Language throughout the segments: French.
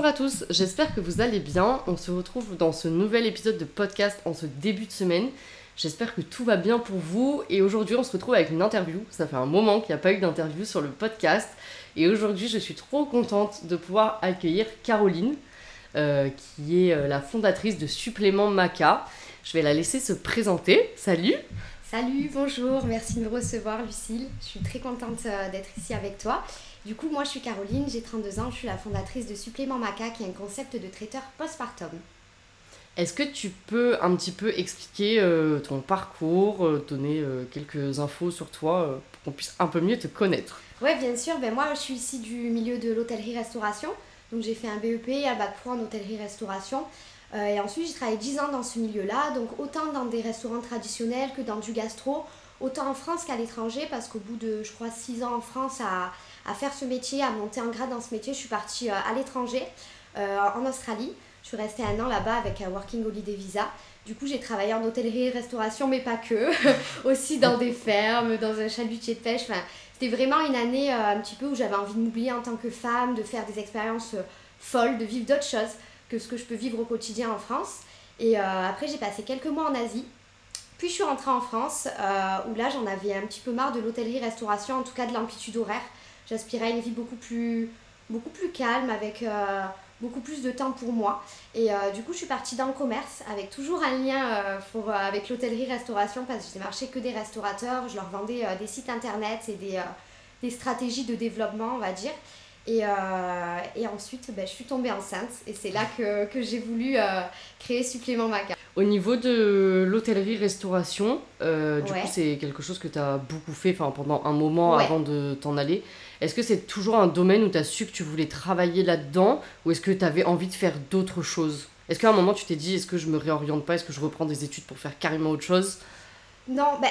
Bonjour à tous, j'espère que vous allez bien. On se retrouve dans ce nouvel épisode de podcast en ce début de semaine. J'espère que tout va bien pour vous et aujourd'hui on se retrouve avec une interview. Ça fait un moment qu'il n'y a pas eu d'interview sur le podcast et aujourd'hui je suis trop contente de pouvoir accueillir Caroline euh, qui est euh, la fondatrice de Supplément Maca. Je vais la laisser se présenter. Salut Salut, bonjour, merci de me recevoir Lucille. Je suis très contente euh, d'être ici avec toi. Du coup, moi je suis Caroline, j'ai 32 ans, je suis la fondatrice de Supplément Maca qui est un concept de traiteur postpartum. Est-ce que tu peux un petit peu expliquer euh, ton parcours, euh, donner euh, quelques infos sur toi pour qu'on puisse un peu mieux te connaître? Ouais, bien sûr. Ben, moi, je suis ici du milieu de l'hôtellerie-restauration. Donc, j'ai fait un BEP, un bac pro en hôtellerie-restauration. et ensuite, j'ai travaillé 10 ans dans ce milieu-là. Donc, autant dans des restaurants traditionnels que dans du gastro. Autant en France qu'à l'étranger, parce qu'au bout de, je crois, 6 ans en France à, à, faire ce métier, à monter en grade dans ce métier, je suis partie à l'étranger, en Australie. Je suis restée un an là-bas avec un Working Holiday Visa. Du coup, j'ai travaillé en hôtellerie, restauration, mais pas que. Aussi dans des fermes, dans un chalutier de pêche. Enfin, c'était vraiment une année euh, un petit peu où j'avais envie de m'oublier en tant que femme, de faire des expériences euh, folles, de vivre d'autres choses que ce que je peux vivre au quotidien en France. Et euh, après, j'ai passé quelques mois en Asie. Puis je suis rentrée en France, où là, j'en avais un petit peu marre de l'hôtellerie-restauration, en tout cas de l'amplitude horaire. J'aspirais à une vie beaucoup plus, beaucoup plus calme, avec beaucoup plus de temps pour moi. Et euh, du coup, je suis partie dans le commerce avec toujours un lien euh, pour, euh, avec l'hôtellerie-restauration parce que je démarchais que des restaurateurs. Je leur vendais des sites internet et des, des, stratégies de développement, on va dire. Et, et ensuite, ben, je suis tombée enceinte et c'est là que, que j'ai voulu créer Supplément Maca. Au niveau de l'hôtellerie-restauration, du coup, c'est quelque chose que tu as beaucoup fait pendant un moment avant de t'en aller. Est-ce que c'est toujours un domaine où tu as su que tu voulais travailler là-dedans ou est-ce que tu avais envie de faire d'autres choses? Est-ce qu'à un moment tu t'es dit est-ce que je me réoriente pas? Est-ce que je reprends des études pour faire carrément autre chose? Non, ben,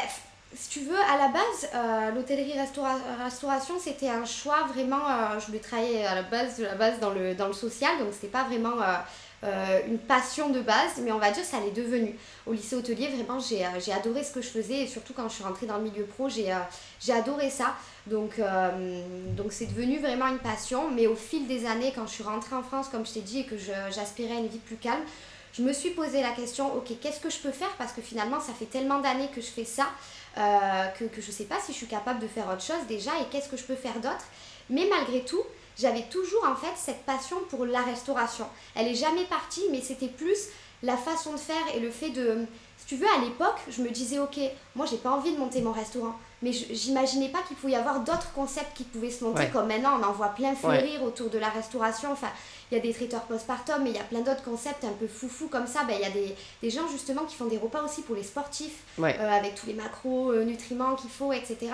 si tu veux, à la base, euh, l'hôtellerie-restauration, c'était un choix vraiment. Euh, je voulais travailler à la base de la base dans le, dans le social, donc c'était pas vraiment. Euh, euh, une passion de base, mais on va dire ça l'est devenu. Au lycée hôtelier, vraiment, j'ai euh, adoré ce que je faisais et surtout quand je suis rentrée dans le milieu pro, j'ai euh, adoré ça. Donc donc c'est devenu vraiment une passion, mais au fil des années, quand je suis rentrée en France, comme je t'ai dit, et que j'aspirais à une vie plus calme, je me suis posé la question, ok, qu'est-ce que je peux faire? Parce que finalement, ça fait tellement d'années que je fais ça que, que je ne sais pas si je suis capable de faire autre chose déjà et qu'est-ce que je peux faire d'autre. Mais malgré tout, j'avais toujours en fait cette passion pour la restauration. Elle est jamais partie, mais c'était plus la façon de faire et le fait de... Tu veux, à l'époque, je me disais, ok, moi j'ai pas envie de monter mon restaurant, mais j'imaginais pas qu'il pouvait y avoir d'autres concepts qui pouvaient se monter, comme maintenant on en voit plein fleurir autour de la restauration. Enfin, il y a des traiteurs postpartum, mais il y a plein d'autres concepts un peu foufou comme ça. Ben, il y a des, des, gens justement qui font des repas aussi pour les sportifs, euh, avec tous les macros, euh, nutriments qu'il faut, etc.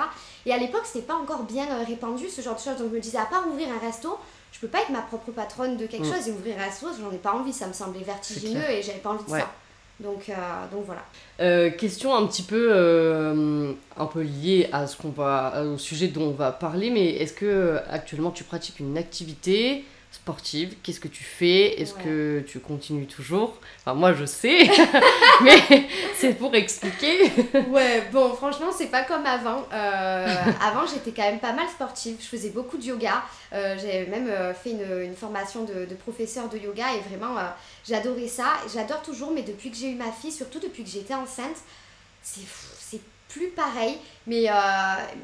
Et à l'époque, c'était pas encore bien euh, répandu ce genre de choses. Donc je me disais, à part ouvrir un resto, je peux pas être ma propre patronne de quelque mm. chose et ouvrir un resto, j'en ai pas envie, ça me semblait vertigineux et j'avais pas envie de ça. Donc, donc voilà. question un petit peu, un peu liée à ce qu'on va, au sujet dont on va parler, mais est-ce que actuellement tu pratiques une activité? Sportive, qu'est-ce que tu fais? Est-ce que tu continues toujours? Enfin, moi je sais, mais c'est pour expliquer. ouais, bon, franchement, c'est pas comme avant. Euh, avant, j'étais quand même pas mal sportive. Je faisais beaucoup de yoga. Euh, j'ai même euh, fait une, une formation de, de, professeur de yoga et vraiment, j'adorais ça. J'adore toujours, mais depuis que j'ai eu ma fille, surtout depuis que j'étais enceinte, c'est plus pareil. Mais, euh,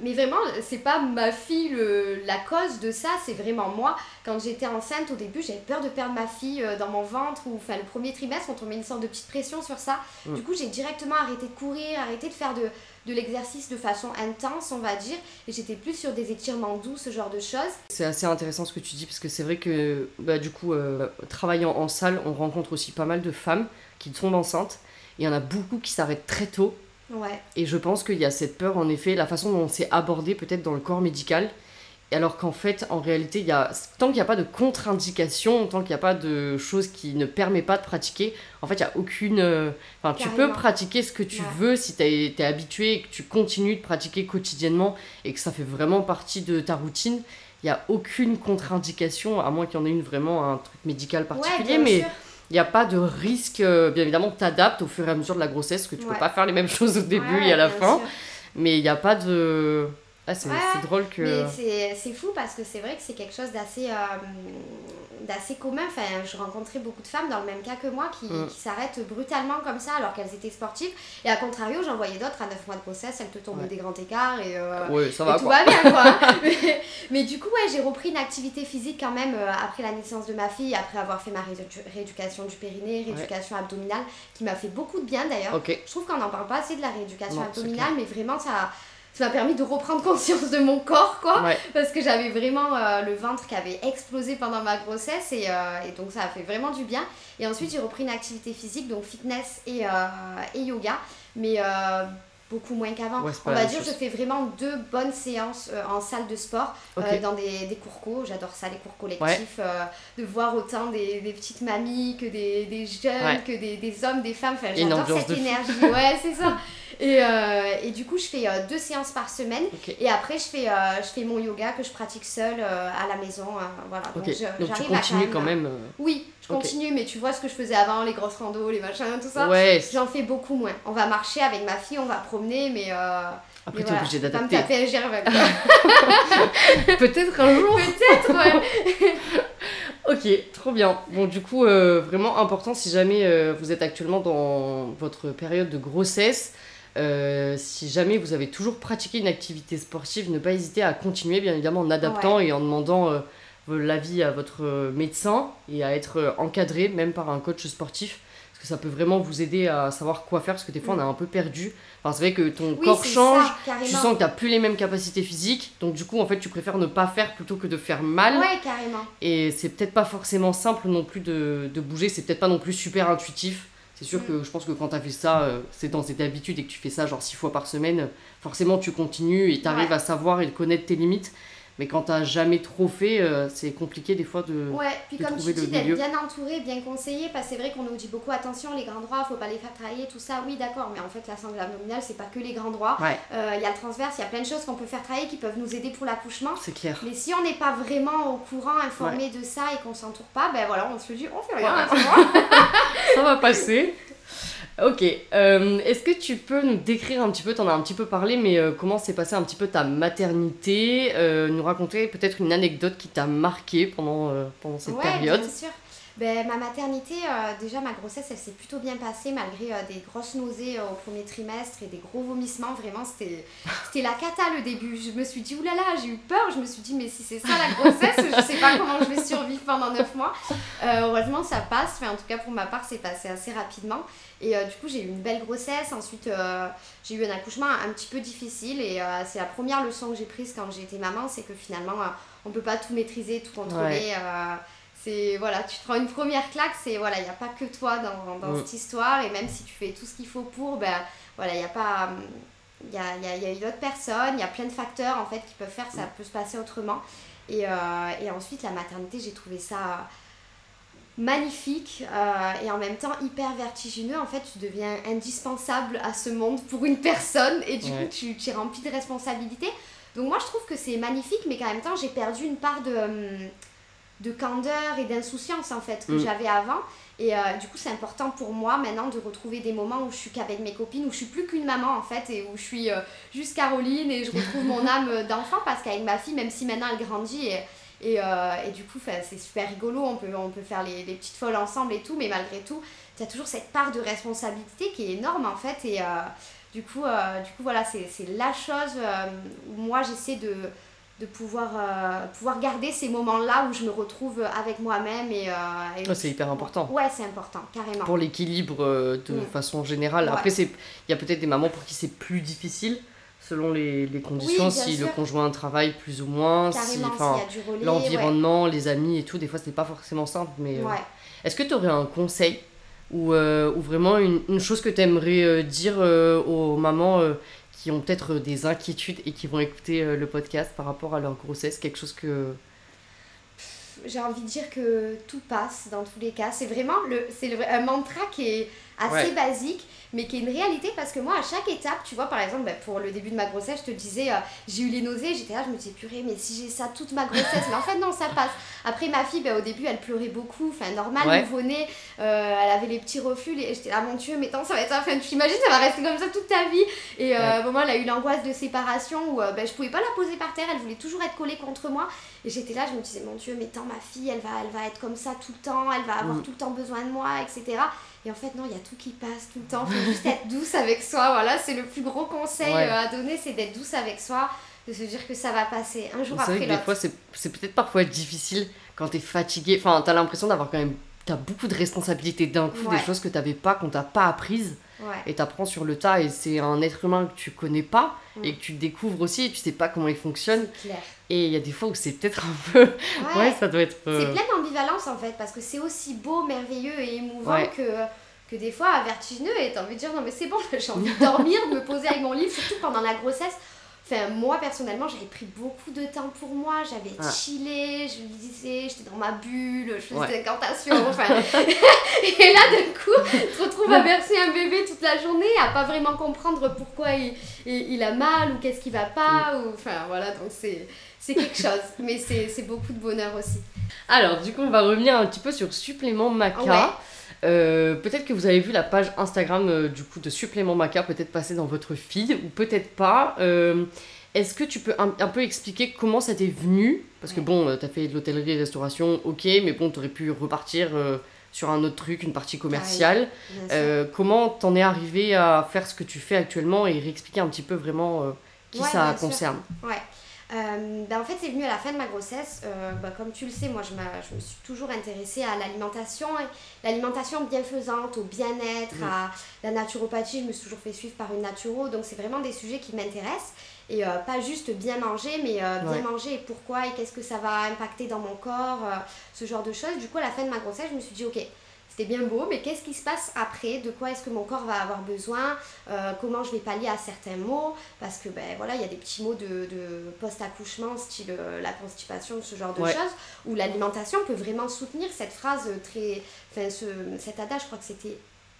mais vraiment, c'est pas ma fille le, la cause de ça, c'est vraiment moi. Quand j'étais enceinte, au début, j'avais peur de perdre ma fille euh, dans mon ventre, ou enfin le premier trimestre, on met une sorte de petite pression sur ça. Mm. Du coup, j'ai directement arrêté de courir, arrêté de faire de, de l'exercice de façon intense, on va dire, et j'étais plus sur des étirements doux, ce genre de choses. C'est assez intéressant ce que tu dis, parce que c'est vrai que, bah, du coup, euh, travaillant en salle, on rencontre aussi pas mal de femmes qui tombent enceintes. Il y en a beaucoup qui s'arrêtent très tôt et je pense qu'il y a cette peur, en effet, la façon dont c'est abordé peut-être dans le corps médical alors qu'en fait, en réalité, il y a, tant qu'il n'y a pas de contre-indication, tant qu'il n'y a pas de choses qui ne permet pas de pratiquer, en fait, il n'y a aucune. euh, Enfin, tu peux pratiquer ce que tu Ouais. veux si tu es, habitué et que tu continues de pratiquer quotidiennement et que ça fait vraiment partie de ta routine. Il n'y a aucune contre-indication, à moins qu'il y en ait une vraiment, un truc médical particulier, ouais, mais sûr. Il n'y a pas de risque. euh, Bien évidemment, tu t'adaptes au fur et à mesure de la grossesse, que tu peux Ouais. pas faire les mêmes choses au début Ouais, et à la fin. sûr. Mais il n'y a pas de. Ah, c'est Ouais, drôle que. C'est- fou parce que c'est vrai que c'est quelque chose d'assez euh, d'assez commun. Enfin, je rencontrais beaucoup de femmes dans le même cas que moi qui, Mm. qui s'arrêtent brutalement comme ça alors qu'elles étaient sportives. Et à contrario, j'en voyais d'autres à 9 mois de grossesse, elles te tombaient Ouais. des grands écarts et, euh, Ouais, ça et va tout quoi. va bien quoi. mais, mais du coup, ouais, j'ai repris une activité physique quand même euh, après la naissance de ma fille, après avoir fait ma réédu- rééducation du périnée, rééducation abdominale qui m'a fait beaucoup de bien d'ailleurs. Je trouve qu'on n'en parle pas assez de la rééducation Non, abdominale, mais vraiment ça. Ça m'a permis de reprendre conscience de mon corps, quoi Ouais. parce que j'avais vraiment euh, le ventre qui avait explosé pendant ma grossesse et, euh, et donc ça a fait vraiment du bien. Et ensuite j'ai repris une activité physique, donc fitness et, euh, et yoga, mais euh, beaucoup moins qu'avant. Ouais, On va dire chose. je fais vraiment deux bonnes séances euh, en salle de sport, euh, dans des, des cours co, j'adore ça, les cours collectifs, euh, de voir autant des, des petites mamies que des, des jeunes, Ouais. que des, des hommes, des femmes, enfin j'adore cette de énergie, ouais c'est ça. Et, et du coup je fais deux séances par semaine. Et après, je fais, je fais mon yoga que je pratique seule à la maison. voilà. Ok. Donc, tu j'arrive à continues quand même. Oui, continue, mais tu vois ce que je faisais avant, les grosses randos, les machins, tout ça. Ouais. J'en fais beaucoup moins. On va marcher avec ma fille, on va promener, mais. Euh, Après, t'es voilà, obligé peux pas me d'adapter. taper un. Peut-être un jour. Peut-être, ouais. Ok, trop bien. Bon, du coup, euh, vraiment important si jamais euh, vous êtes actuellement dans votre période de grossesse. euh, si jamais vous avez toujours pratiqué une activité sportive, ne pas hésiter à continuer, bien évidemment, en adaptant et en demandant l'avis à votre euh, médecin et à être euh, encadré, même par un coach sportif. Parce que ça peut vraiment vous aider à savoir quoi faire, parce que des fois, on est un peu perdu. Enfin, c'est vrai que ton Oui, corps change, ça, tu sens que tu plus les mêmes capacités physiques, donc du coup, en fait, tu préfères ne pas faire plutôt que de faire mal. Ouais, carrément. Et c'est peut-être pas forcément simple non plus de, de bouger, c'est peut-être pas non plus super intuitif. C'est sûr Mm. que je pense que quand t'as fait ça, euh, c'est dans cette habitude et que tu fais ça genre six fois par semaine, forcément tu continues et t'arrives Ouais. à savoir et connaître tes limites. Mais quand t'as jamais trop fait, euh, c'est compliqué des fois de. Ouais, puis de comme trouver tu dis, d'être bien entouré, bien conseillé, parce que c'est vrai qu'on nous dit beaucoup attention, les grands droits, faut pas les faire travailler, tout ça, oui d'accord, mais en fait la sangle abdominale, c'est pas que les grands droits. Ouais, Euh, Il y a le transverse, il y a plein de choses qu'on peut faire travailler qui peuvent nous aider pour l'accouchement. c'est clair. Mais si on n'est pas vraiment au courant, informé de ça et qu'on s'entoure pas, ben voilà, on se dit on fait rien, Ouais. Ça va passer. Ok, euh, est-ce que tu peux nous décrire un petit peu, t'en as un petit peu parlé, mais euh, comment s'est passée un petit peu ta maternité euh, Nous raconter peut-être une anecdote qui t'a marqué pendant, pendant cette ouais, période? bien sûr. Ben, ma maternité, euh, déjà ma grossesse, elle s'est plutôt bien passée malgré euh, des grosses nausées euh, au premier trimestre et des gros vomissements. Vraiment, c'était la cata le début. Je me suis dit, oulala, j'ai eu peur. Je me suis dit, mais si c'est ça la grossesse, je sais pas comment je vais survivre pendant 9 mois. Heureusement, ça passe. Enfin, en tout cas, pour ma part, c'est passé assez rapidement. Et du coup, j'ai eu une belle grossesse. Ensuite, j'ai eu un accouchement un petit peu difficile. Et c'est la première leçon que j'ai prise quand j'ai été maman c'est que finalement, on peut pas tout maîtriser, tout contrôler. C'est voilà, tu te prends une première claque, c'est voilà, il n'y a pas que toi dans, dans Mm. cette histoire. Et même si tu fais tout ce qu'il faut pour, ben voilà, il n'y a pas. hum, Il y a, y a- il y a eu d'autres personnes, il y a plein de facteurs en fait qui peuvent faire que ça peut se passer autrement. Et, euh, et ensuite, la maternité, j'ai trouvé ça magnifique euh, et en même temps hyper vertigineux. En fait, tu deviens indispensable à ce monde pour une personne et du Ouais. coup, tu, tu es rempli de responsabilités. Donc moi, je trouve que c'est magnifique, mais qu'en même temps, j'ai perdu une part de, hum, de candeur et d'insouciance en fait que Mm. j'avais avant. Et euh, du coup, c'est important pour moi maintenant de retrouver des moments où je suis qu'avec mes copines, où je suis plus qu'une maman en fait, et où je suis euh, juste Caroline et je retrouve mon âme d'enfant parce qu'avec ma fille, même si maintenant elle grandit et, et, euh, et du coup, c'est super rigolo, on peut, on peut faire les, les petites folles ensemble et tout, mais malgré tout, tu as toujours cette part de responsabilité qui est énorme en fait. Et du, coup, du coup, voilà, c'est c'est la chose où moi j'essaie de, de pouvoir, euh, pouvoir garder ces moments-là où je me retrouve avec moi-même. et, euh, et Ouais, c'est hyper important. Ouais, c'est important, carrément. pour l'équilibre euh, de Mm. façon générale. Ouais. Après, c'est il y a peut-être des mamans pour qui c'est plus difficile selon les, les conditions, si le conjoint travaille plus ou moins, si Carrément, relais. l'environnement, les amis et tout, des fois c'est pas forcément simple. Mais Ouais. est-ce que tu aurais un conseil ou, ou vraiment une, une chose que tu aimerais dire aux mamans qui ont peut-être des inquiétudes et qui vont écouter le podcast par rapport à leur grossesse Quelque chose que j'ai envie de dire que tout passe dans tous les cas. C'est vraiment le, un mantra qui est assez basique, mais qui est une réalité parce que moi, à chaque étape, tu vois, par exemple, ben, pour le début de ma grossesse, je te disais, euh, j'ai eu les nausées, j'étais là, je me disais, purée, mais si j'ai ça toute ma grossesse, mais en fait, non, ça passe. Après, ma fille, ben, au début, elle pleurait beaucoup, enfin, normal, nouveau-né, euh, elle avait les petits reflux, et j'étais là, mon Dieu, mais tant, ça va être ça, enfin, tu imagines, ça va rester comme ça toute ta vie. Et euh, bon, moi, elle a eu l'angoisse de séparation où ben, je pouvais pas la poser par terre, elle voulait toujours être collée contre moi. Et j'étais là, je me disais, mon Dieu, mais tant, ma fille, elle va, elle va être comme ça tout le temps, elle va avoir mm. tout le temps besoin de moi, etc. Et en fait, non, il y a tout qui passe tout le temps. Il faut juste être douce avec soi. Voilà, c'est le plus gros conseil euh, à donner, c'est d'être douce avec soi, de se dire que ça va passer un jour après l'autre. Des fois, c'est peut-être parfois difficile quand tu es fatigué. Enfin, tu as l'impression d'avoir quand même as beaucoup de responsabilités d'un coup, des choses que tu n'avais pas, qu'on t'a pas apprises. Et tu apprends sur le tas, et c'est un être humain que tu connais pas, et que tu découvres aussi, et tu sais pas comment il fonctionne. Et il y a des fois où c'est peut-être un peu. Ouais, ça doit être. C'est euh, plein d'ambivalence en fait, parce que c'est aussi beau, merveilleux et émouvant que que des fois vertigineux et t'as envie de dire non mais c'est bon j'ai envie de dormir de me poser avec mon livre surtout pendant la grossesse Enfin, moi personnellement, j'avais pris beaucoup de temps pour moi, j'avais ah. chillé, je lisais, j'étais dans ma bulle, je faisais des incantations, enfin. et là, d'un coup, tu te retrouves à bercer un bébé toute la journée, à pas vraiment comprendre pourquoi il, il, a mal ou qu'est-ce qui va pas, ou enfin voilà, donc c'est c'est quelque chose, mais c'est beaucoup de bonheur aussi. Alors, du coup, on va revenir un petit peu sur Supplément Maca. Euh, peut-être que vous avez vu la page Instagram euh, du coup de Supplément Maca, peut-être passer dans votre feed ou peut-être pas. Euh, est-ce que tu peux un, peu expliquer comment ça t'est venu? Parce que bon, tu as fait de l'hôtellerie et restauration, ok, mais bon, tu aurais pu repartir sur un autre truc, une partie commerciale. comment t'en es arrivé à faire ce que tu fais actuellement et réexpliquer un petit peu vraiment qui ça concerne? Ouais. Euh, ben, en fait, c'est venu à la fin de ma grossesse. Euh, ben, comme tu le sais, moi, je, je, me suis toujours intéressée à l'alimentation, l'alimentation bienfaisante, au bien-être, à la naturopathie. Je me suis toujours fait suivre par une naturo. Donc, c'est vraiment des sujets qui m'intéressent. Et euh, pas juste bien manger, mais bien manger et pourquoi et qu'est-ce que ça va impacter dans mon corps, ce genre de choses. Du coup, à la fin de ma grossesse, je me suis dit, ok, c'était bien beau, mais qu'est-ce qui se passe après? De quoi est-ce que mon corps va avoir besoin? Euh, Comment je vais pallier à certains mots Parce que ben voilà, il y a des petits mots de, post-accouchement, style euh, la constipation, ce genre de choses, où l'alimentation peut vraiment soutenir cette phrase très. Enfin, ce, cet adage, je crois que c'était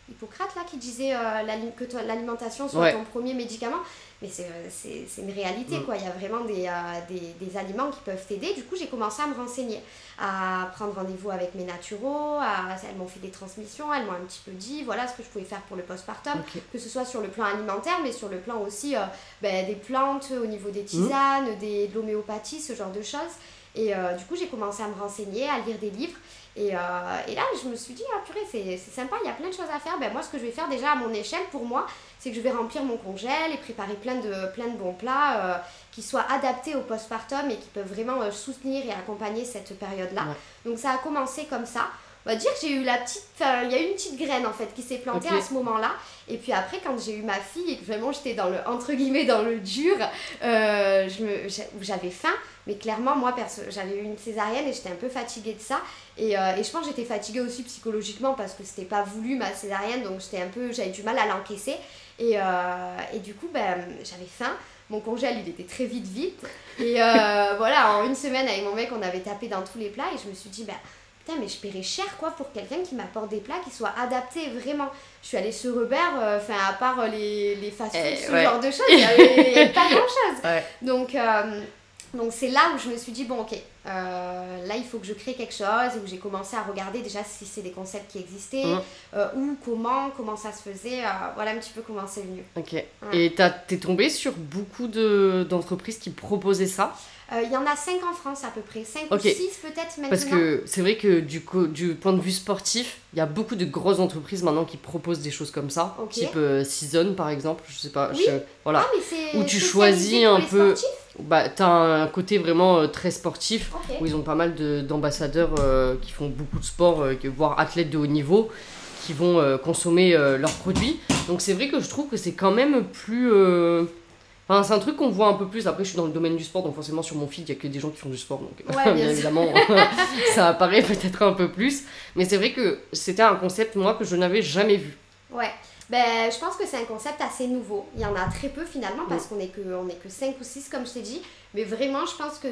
Hippocrate là qui disait euh, que l'alimentation soit ton premier médicament mais c'est une réalité mm. quoi il y a vraiment des, des, des, aliments qui peuvent t'aider du coup j'ai commencé à me renseigner à prendre rendez-vous avec mes naturaux, elles m'ont fait des transmissions, elles m'ont un petit peu dit voilà ce que je pouvais faire pour le postpartum, que ce soit sur le plan alimentaire, mais sur le plan aussi euh, ben, des plantes, au niveau des tisanes, des, de l'homéopathie, ce genre de choses. Et euh, du coup, j'ai commencé à me renseigner, à lire des livres. Et, euh, et là, je me suis dit, ah purée, c'est sympa, il y a plein de choses à faire. Ben, moi, ce que je vais faire déjà à mon échelle, pour moi, c'est que je vais remplir mon congèle et préparer plein de, plein de bons plats euh, qui soient adaptés au postpartum et qui peuvent vraiment euh, soutenir et accompagner cette période-là. Donc ça a commencé comme ça. On va dire que j'ai eu la petite. il y a eu une petite graine en fait qui s'est plantée à ce moment-là. Et puis après, quand j'ai eu ma fille vraiment j'étais dans le. entre guillemets, dans le dur, euh, j'avais faim. Mais clairement, moi, j'avais eu une césarienne et j'étais un peu fatiguée de ça. Et, euh, et je pense que j'étais fatiguée aussi psychologiquement parce que c'était pas voulu ma césarienne, donc j'étais un peu, j'avais du mal à l'encaisser. Et, euh, et, du coup, ben, j'avais faim. Mon congèle, il était très vite, vite. Et euh, voilà, en une semaine, avec mon mec, on avait tapé dans tous les plats. Et je me suis dit, ben, putain, mais je paierais cher, quoi, pour quelqu'un qui m'apporte des plats qui soient adaptés vraiment. Je suis allée sur Uber, enfin, à part les, les fast-food, eh, ce genre de choses, il n'y avait, pas grand-chose. Donc... Donc c'est là où je me suis dit, bon ok, euh, là il faut que je crée quelque chose où j'ai commencé à regarder déjà si c'est des concepts qui existaient, mmh. euh, où, comment, comment ça se faisait, euh, voilà un petit peu comment c'est venu. Ok, et t'es tombé sur beaucoup d'entreprises qui proposaient ça? Il y en a 5 en France à peu près, 5 ou 6 peut-être maintenant. Parce que c'est vrai que du, du point de vue sportif, il y a beaucoup de grosses entreprises maintenant qui proposent des choses comme ça, type Season par exemple, je sais pas. Oui. voilà. Ah, où tu choisis un peu. Sportifs bah, tu as un côté vraiment euh, très sportif, où ils ont pas mal d'ambassadeurs euh, qui font beaucoup de sport, euh, voire athlètes de haut niveau, qui vont consommer leurs produits. Donc c'est vrai que je trouve que c'est quand même plus... Enfin, c'est un truc qu'on voit un peu plus. Après, je suis dans le domaine du sport, donc forcément sur mon feed, il n'y a que des gens qui font du sport. Donc bien, évidemment, ça apparaît peut-être un peu plus. Mais c'est vrai que c'était un concept, moi, que je n'avais jamais vu. Ouais. ben, Je pense que c'est un concept assez nouveau. Il y en a très peu finalement parce qu'on n'est que, on est que 5 ou 6 comme je t'ai dit. Mais vraiment, je pense que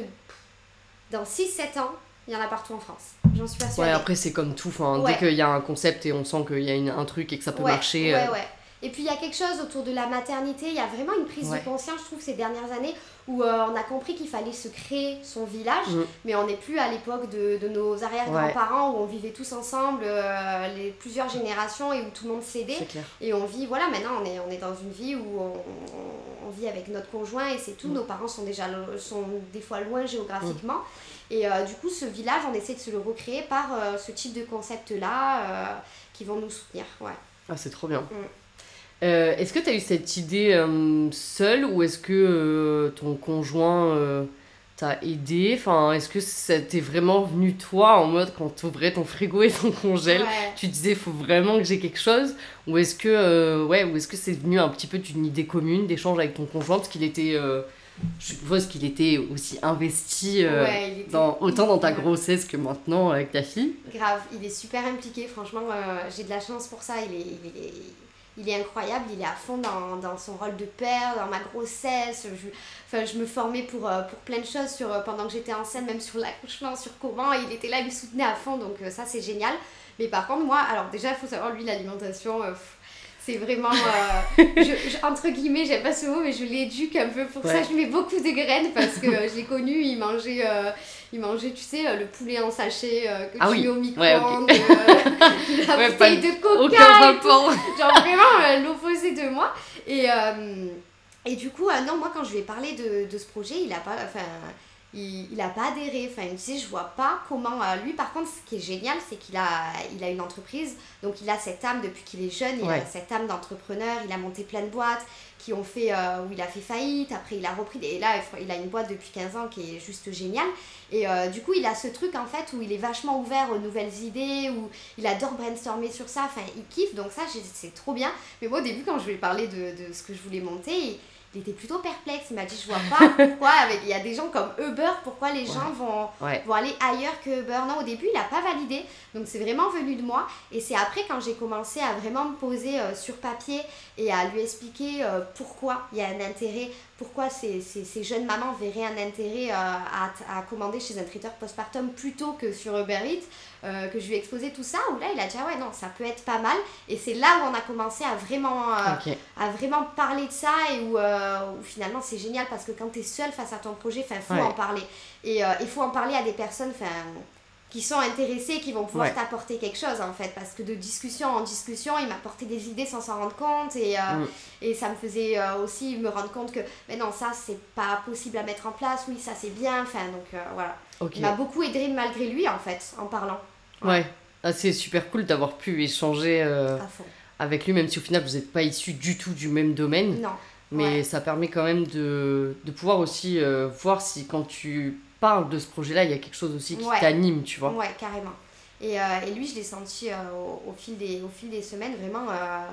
dans 6-7 ans, il y en a partout en France. J'en suis persuadée. Ouais, après c'est comme tout. Enfin, Dès qu'il y a un concept et on sent qu'il y a une, un truc et que ça peut marcher. Ouais, ouais. Et puis il y a quelque chose autour de la maternité, il y a vraiment une prise de conscience, je trouve, ces dernières années, où euh, on a compris qu'il fallait se créer son village, mm. mais on n'est plus à l'époque de, de, nos arrière-grands-parents où on vivait tous ensemble, euh, les plusieurs générations et où tout le monde s'aidait. Et on vit, voilà, maintenant on est, on est dans une vie où on, on, vit avec notre conjoint et c'est tout, mm. nos parents sont déjà sont des fois loin géographiquement. Mm. Et euh, du coup, ce village, on essaie de se le recréer par ce type de concept-là qui vont nous soutenir. Ouais. Ah, c'est trop bien. Euh, est-ce que tu as eu cette idée euh, seule ou est-ce que euh, ton conjoint t'a aidé? Enfin, est-ce que ça t'est vraiment venu toi en mode quand tu ouvrais ton frigo et ton congèle, tu disais faut vraiment que j'ai quelque chose? Ou est-ce que ouais, ou est-ce que c'est venu un petit peu d'une idée commune d'échange avec ton conjoint parce qu'il était je suppose qu'il était aussi investi dans, autant dans ta grossesse que maintenant avec ta fille? Grave, il est super impliqué, franchement, j'ai de la chance pour ça. Il est, il est, il est incroyable, il est à fond dans, son rôle de père, dans ma grossesse. Je, enfin, je me formais pour, euh, plein de choses euh, pendant que j'étais enceinte, même sur l'accouchement, sur comment. Il était là, il me soutenait à fond, donc euh, ça c'est génial. Mais par contre, moi, alors déjà, il faut savoir, lui, l'alimentation, c'est vraiment, je, entre guillemets, j'aime pas ce mot, mais je l'éduque un peu pour ça. Je mets beaucoup de graines parce que je l'ai connu, il mangeait il mangeait, tu sais, le poulet en sachet euh, que ah tu mets au micro-ondes, ouais, euh, la bouteille de coca. Genre vraiment euh, l'opposé de moi. Et, et du coup, non, moi quand je lui ai parlé de, de ce projet, il a pas. Enfin, il n'a pas adhéré. Enfin, il me disait, je vois pas comment. lui, par contre, ce qui est génial, c'est qu'il a, il a une entreprise. Donc, il a cette âme depuis qu'il est jeune. Il a cette âme d'entrepreneur. Il a monté plein de boîtes qui ont fait, euh, où il a fait faillite, après il a repris, et là il a une boîte depuis 15 ans qui est juste géniale. Et euh, du coup il a ce truc en fait où il est vachement ouvert aux nouvelles idées, où il adore brainstormer sur ça, enfin il kiffe, donc ça c'est trop bien. Mais moi au début quand je lui ai parlé de, de ce que je voulais monter, il était plutôt perplexe. Il m'a dit, je vois pas pourquoi, avec, il y a des gens comme Uber, pourquoi les gens vont, vont aller ailleurs que Uber. Non, au début, il n'a pas validé. Donc, c'est vraiment venu de moi. Et c'est après, quand j'ai commencé à vraiment me poser euh, sur papier et à lui expliquer euh, pourquoi il y a un intérêt, pourquoi ces, ces, ces jeunes mamans verraient un intérêt euh, à, à, commander chez un traiteur postpartum plutôt que sur Uber Eats, que je lui ai exposé tout ça, où là, il a dit, ah ouais, non, ça peut être pas mal. Et c'est là où on a commencé à vraiment, à vraiment parler de ça et où où finalement c'est génial parce que quand tu es seul face à ton projet, il faut en parler. Et il faut en parler à des personnes qui sont intéressées, qui vont pouvoir t'apporter quelque chose en fait. Parce que de discussion en discussion, il m'apportait des idées sans s'en rendre compte. Et, euh, mm. et ça me faisait aussi me rendre compte que, mais non, ça c'est pas possible à mettre en place, oui, ça c'est bien. Enfin, donc voilà. Il m'a beaucoup aidé malgré lui en fait, en parlant. Ouais, ah, c'est super cool d'avoir pu échanger avec lui, même si au final vous n'êtes pas issus du tout du même domaine. Non. Mais ça permet quand même de, de pouvoir aussi euh, voir si quand tu parles de ce projet-là, il y a quelque chose aussi qui t'anime, tu vois. Ouais, carrément. Et, euh, et lui, je l'ai senti euh, au, au, fil des, au fil des semaines vraiment à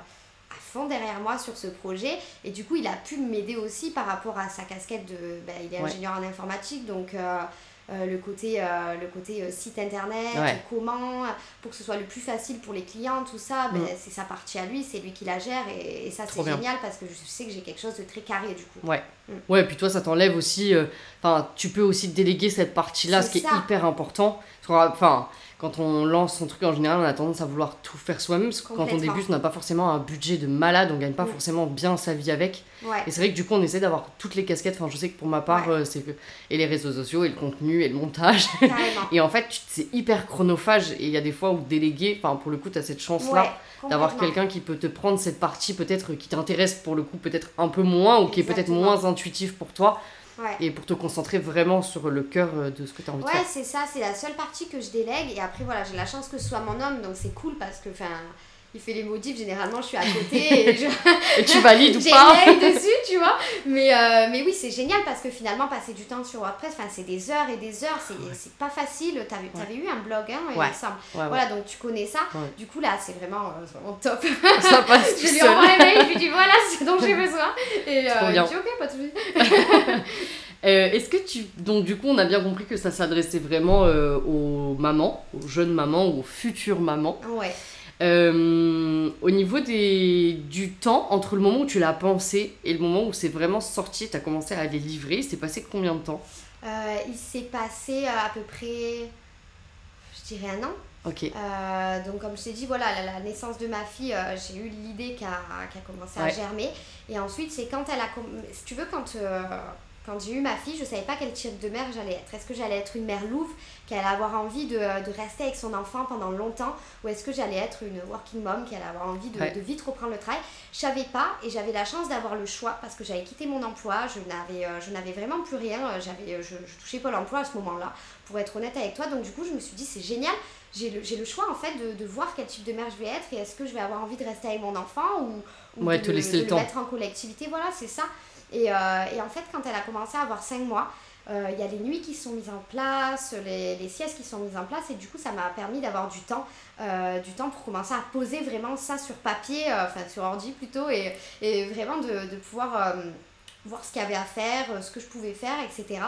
fond derrière moi sur ce projet. Et du coup, il a pu m'aider aussi par rapport à sa casquette de... Ben, il est ingénieur en informatique, donc euh, le côté, euh, le côté euh, site internet, comment, pour que ce soit le plus facile pour les clients, tout ça, ben, mm. c'est sa partie à lui, c'est lui qui la gère et, ça c'est génial parce que je sais que j'ai quelque chose de très carré du coup. Ouais, mm. ouais puis toi ça t'enlève aussi, enfin tu peux aussi déléguer cette partie-là, ce qui est hyper important. Enfin, quand on lance son truc en général, on a tendance à vouloir tout faire soi-même parce que quand on débute, on n'a pas forcément un budget de malade, on gagne pas mm. forcément bien sa vie avec. Et c'est vrai que du coup, on essaie d'avoir toutes les casquettes. Enfin, je sais que pour ma part, euh, c'est que et les réseaux sociaux, et le contenu, et le montage. et en fait, c'est hyper chronophage. Et il y a des fois où déléguer, enfin, pour le coup, tu as cette chance-là d'avoir quelqu'un qui peut te prendre cette partie, peut-être qui t'intéresse pour le coup, peut-être un peu moins, ou qui est peut-être moins intuitif pour toi. Et pour te concentrer vraiment sur le cœur euh, de ce que tu as envie de faire. Ouais, c'est ça, c'est la seule partie que je délègue. Et après, voilà, j'ai la chance que ce soit mon homme, donc c'est cool parce que, enfin, il fait les modifs, généralement je suis à côté et, je... et tu valides ou pas dessus, tu vois. Mais, euh, mais oui, c'est génial parce que finalement, passer du temps sur WordPress, c'est des heures et des heures, c'est pas facile. Tu avais, avais, eu un blog, hein, il me semble. Voilà, donc tu connais ça. Du coup, là, c'est vraiment, euh, vraiment top. Ça passe Je lui envoie un mail, je lui dis voilà ce dont j'ai besoin. Et euh, il dit ok, pas de soucis. Euh, est-ce que tu. Donc, du coup, on a bien compris que ça s'adressait vraiment aux mamans, aux jeunes mamans, aux futures mamans. Ouais. Euh, au niveau des, du temps, entre le moment où tu l'as pensé et le moment où c'est vraiment sorti, tu as commencé à les livrer, il s'est passé combien de temps? Euh, Il s'est passé à peu près, je dirais un an. Ok. Euh, donc comme je t'ai dit, voilà, la, la naissance de ma fille, euh, j'ai eu l'idée qui a, commencé à germer. Et ensuite, c'est quand elle a... Si tu veux, quand, euh, quand j'ai eu ma fille, je savais pas quel type de mère j'allais être. Est-ce que j'allais être une mère louve, qui allait avoir envie de, de rester avec son enfant pendant longtemps, ou est-ce que j'allais être une working mom, qui allait avoir envie de, Ouais. de vite reprendre le travail? Je savais pas, et j'avais la chance d'avoir le choix, parce que j'avais quitté mon emploi, je n'avais, euh, je n'avais vraiment plus rien, euh, j'avais, euh, je, je touchais pas l'emploi à ce moment-là, pour être honnête avec toi. Donc du coup, je me suis dit, c'est génial, j'ai le, j'ai le choix en fait de, de voir quel type de mère je vais être et est-ce que je vais avoir envie de rester avec mon enfant ou, ou Ouais, de, te laisser de le temps. mettre en collectivité. Voilà, c'est ça. Et, euh, et en fait, quand elle a commencé à avoir 5 mois, euh, il y a les nuits qui sont mises en place, les, les siestes qui sont mises en place et du coup, ça m'a permis d'avoir du temps, euh, du temps pour commencer à poser vraiment ça sur papier, enfin sur ordi plutôt, et, vraiment de, pouvoir voir ce qu'il y avait à faire, euh, ce que je pouvais faire, etc.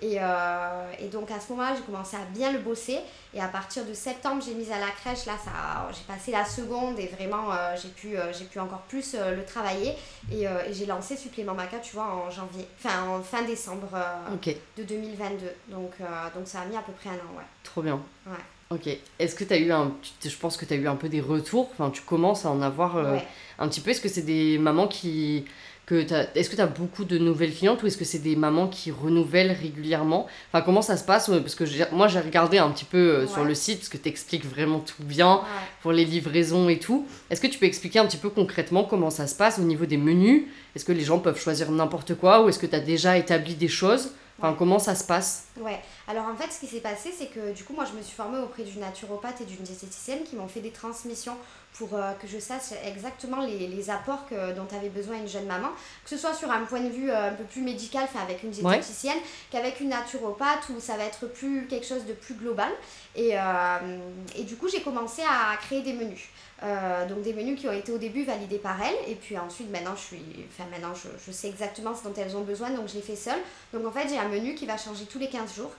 Et, euh, et donc à ce moment-là, j'ai commencé à bien le bosser. Et à partir de septembre, j'ai mis à la crèche. Là, ça, j'ai passé la seconde et vraiment, euh, j'ai pu, euh, j'ai pu encore plus le travailler. Et, et j'ai lancé Supplément Maca, tu vois, en janvier, enfin en fin décembre euh, Ok, de 2022. Donc, donc ça a mis à peu près un an, ouais. trop bien. Ouais. Ok. Est-ce que tu as eu un. Je pense que tu as eu un peu des retours. Enfin, tu commences à en avoir Ouais. un petit peu. Est-ce que c'est des mamans qui. Est-ce que tu as beaucoup de nouvelles clientes ou est-ce que c'est des mamans qui renouvellent régulièrement? Enfin, comment ça se passe? Parce que moi, j'ai regardé un petit peu euh, sur le site parce que tu expliques vraiment tout bien Ouais. pour les livraisons et tout. Est-ce que tu peux expliquer un petit peu concrètement comment ça se passe au niveau des menus? Est-ce que les gens peuvent choisir n'importe quoi ou est-ce que tu as déjà établi des choses? Enfin, Ouais. comment ça se passe? Ouais, alors en fait, ce qui s'est passé, c'est que du coup, moi, je me suis formée auprès d'une naturopathe et d'une diététicienne qui m'ont fait des transmissions pour euh, que je sache exactement les, les apports que, dont avait besoin une jeune maman, que ce soit sur un point de vue euh, un peu plus médical, enfin avec une diététicienne, qu'avec une naturopathe où ça va être plus quelque chose de plus global. Et, euh, et du coup, j'ai commencé à créer des menus. Euh, donc des menus qui ont été au début validés par elle et puis ensuite maintenant je suis enfin maintenant je, je sais exactement ce dont elles ont besoin donc je les fais seule donc en fait j'ai un menu qui va changer tous les 15 jours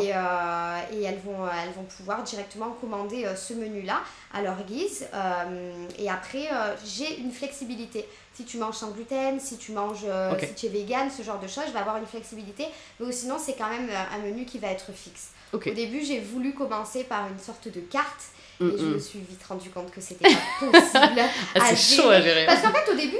et, euh, et elles, vont, elles vont pouvoir directement commander euh, ce menu-là à leur guise. Euh, et après, euh, j'ai une flexibilité. Si tu manges sans gluten, si tu manges, euh, si tu es vegan, ce genre de choses, je vais avoir une flexibilité. Mais sinon, c'est quand même euh, un menu qui va être fixe. Au début, j'ai voulu commencer par une sorte de carte. Mm, Et je mm. me suis vite rendu compte que c'était pas possible Ah, c'est chaud à gérer. Parce qu'en fait, au début,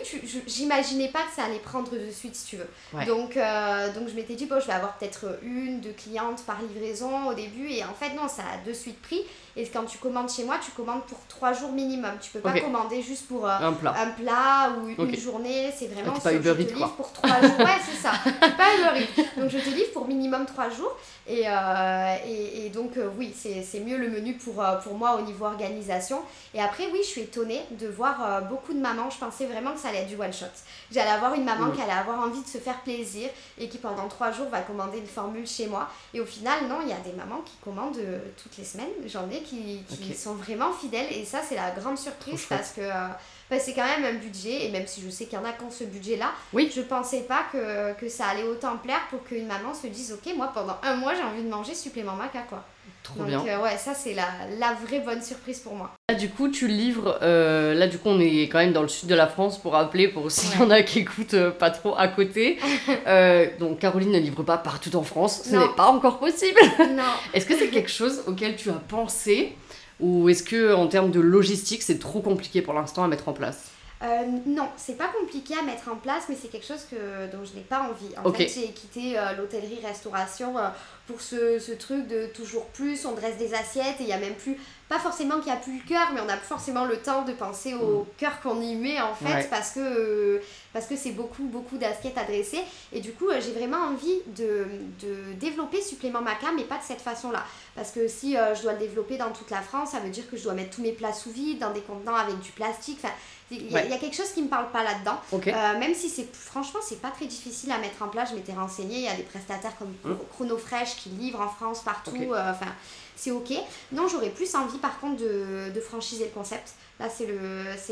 j'imaginais pas que ça allait prendre de suite, si tu veux. Ouais. Donc, euh, donc, je m'étais dit, bon, je vais avoir peut-être une, deux clientes par livraison au début. Et en fait, non, ça a de suite pris. Et quand tu commandes chez moi, tu commandes pour trois jours minimum. Tu peux pas commander juste pour euh, Un plat. un plat ou une journée. C'est vraiment Ah, pas Uber je te livre pour trois jours. Ouais, c'est ça. Pas Uber Eats. Donc, je te livre pour minimum trois jours. Et, euh, et, et donc, euh, oui, c'est mieux le menu pour, pour moi au niveau organisation. Et après, oui, je suis étonnée de voir beaucoup de mamans. Je pensais vraiment que ça allait être du one shot. J'allais avoir une maman qui allait avoir envie de se faire plaisir et qui pendant trois jours va commander une formule chez moi. Et au final, non, il y a des mamans qui commandent toutes les semaines. J'en ai qui, sont vraiment fidèles. Et ça, c'est la grande surprise parce que euh, bah, c'est quand même un budget. Et même si je sais qu'il y en a qui ont ce budget-là, Oui. je pensais pas que, que ça allait autant plaire pour qu'une maman se dise Ok, moi pendant un mois, j'ai envie de manger supplément maca quoi. Trop Donc, bien. euh, ouais, ça, c'est la, la vraie bonne surprise pour moi. Là, du coup, tu livres. euh, là, du coup, on est quand même dans le sud de la France pour rappeler, pour s'il y en a qui écoutent euh, pas trop à côté. Euh, donc, Caroline ne livre pas partout en France. Ce n'est pas encore possible. non. Est-ce que c'est quelque chose auquel tu as pensé ou est-ce que en termes de logistique, c'est trop compliqué pour l'instant à mettre en place? Euh, non, c'est pas compliqué à mettre en place, mais c'est quelque chose que, dont je n'ai pas envie. En fait, j'ai quitté euh, l'hôtellerie-restauration euh, pour ce, ce truc de toujours plus, on dresse des assiettes et il y a même plus, pas forcément qu'il n'y a plus le cœur, mais on n'a plus forcément le temps de penser au cœur qu'on y met en fait, Mm. Ouais. parce que euh, parce que c'est beaucoup, beaucoup d'assiettes à dresser. Et du coup, euh, j'ai vraiment envie de, de développer Supplément Maca, mais pas de cette façon-là. Parce que si euh, je dois le développer dans toute la France, ça veut dire que je dois mettre tous mes plats sous vide, dans des contenants avec du plastique. Enfin, il y, a- Ouais. il y a quelque chose qui me parle pas là-dedans. Euh, même si c'est franchement c'est pas très difficile à mettre en place, je m'étais renseignée, il y a des prestataires comme Mm. Chrono Fresh qui livrent en France partout, euh, enfin c'est ok. Non, j'aurais plus envie par contre de, de franchiser le concept. Là, c'est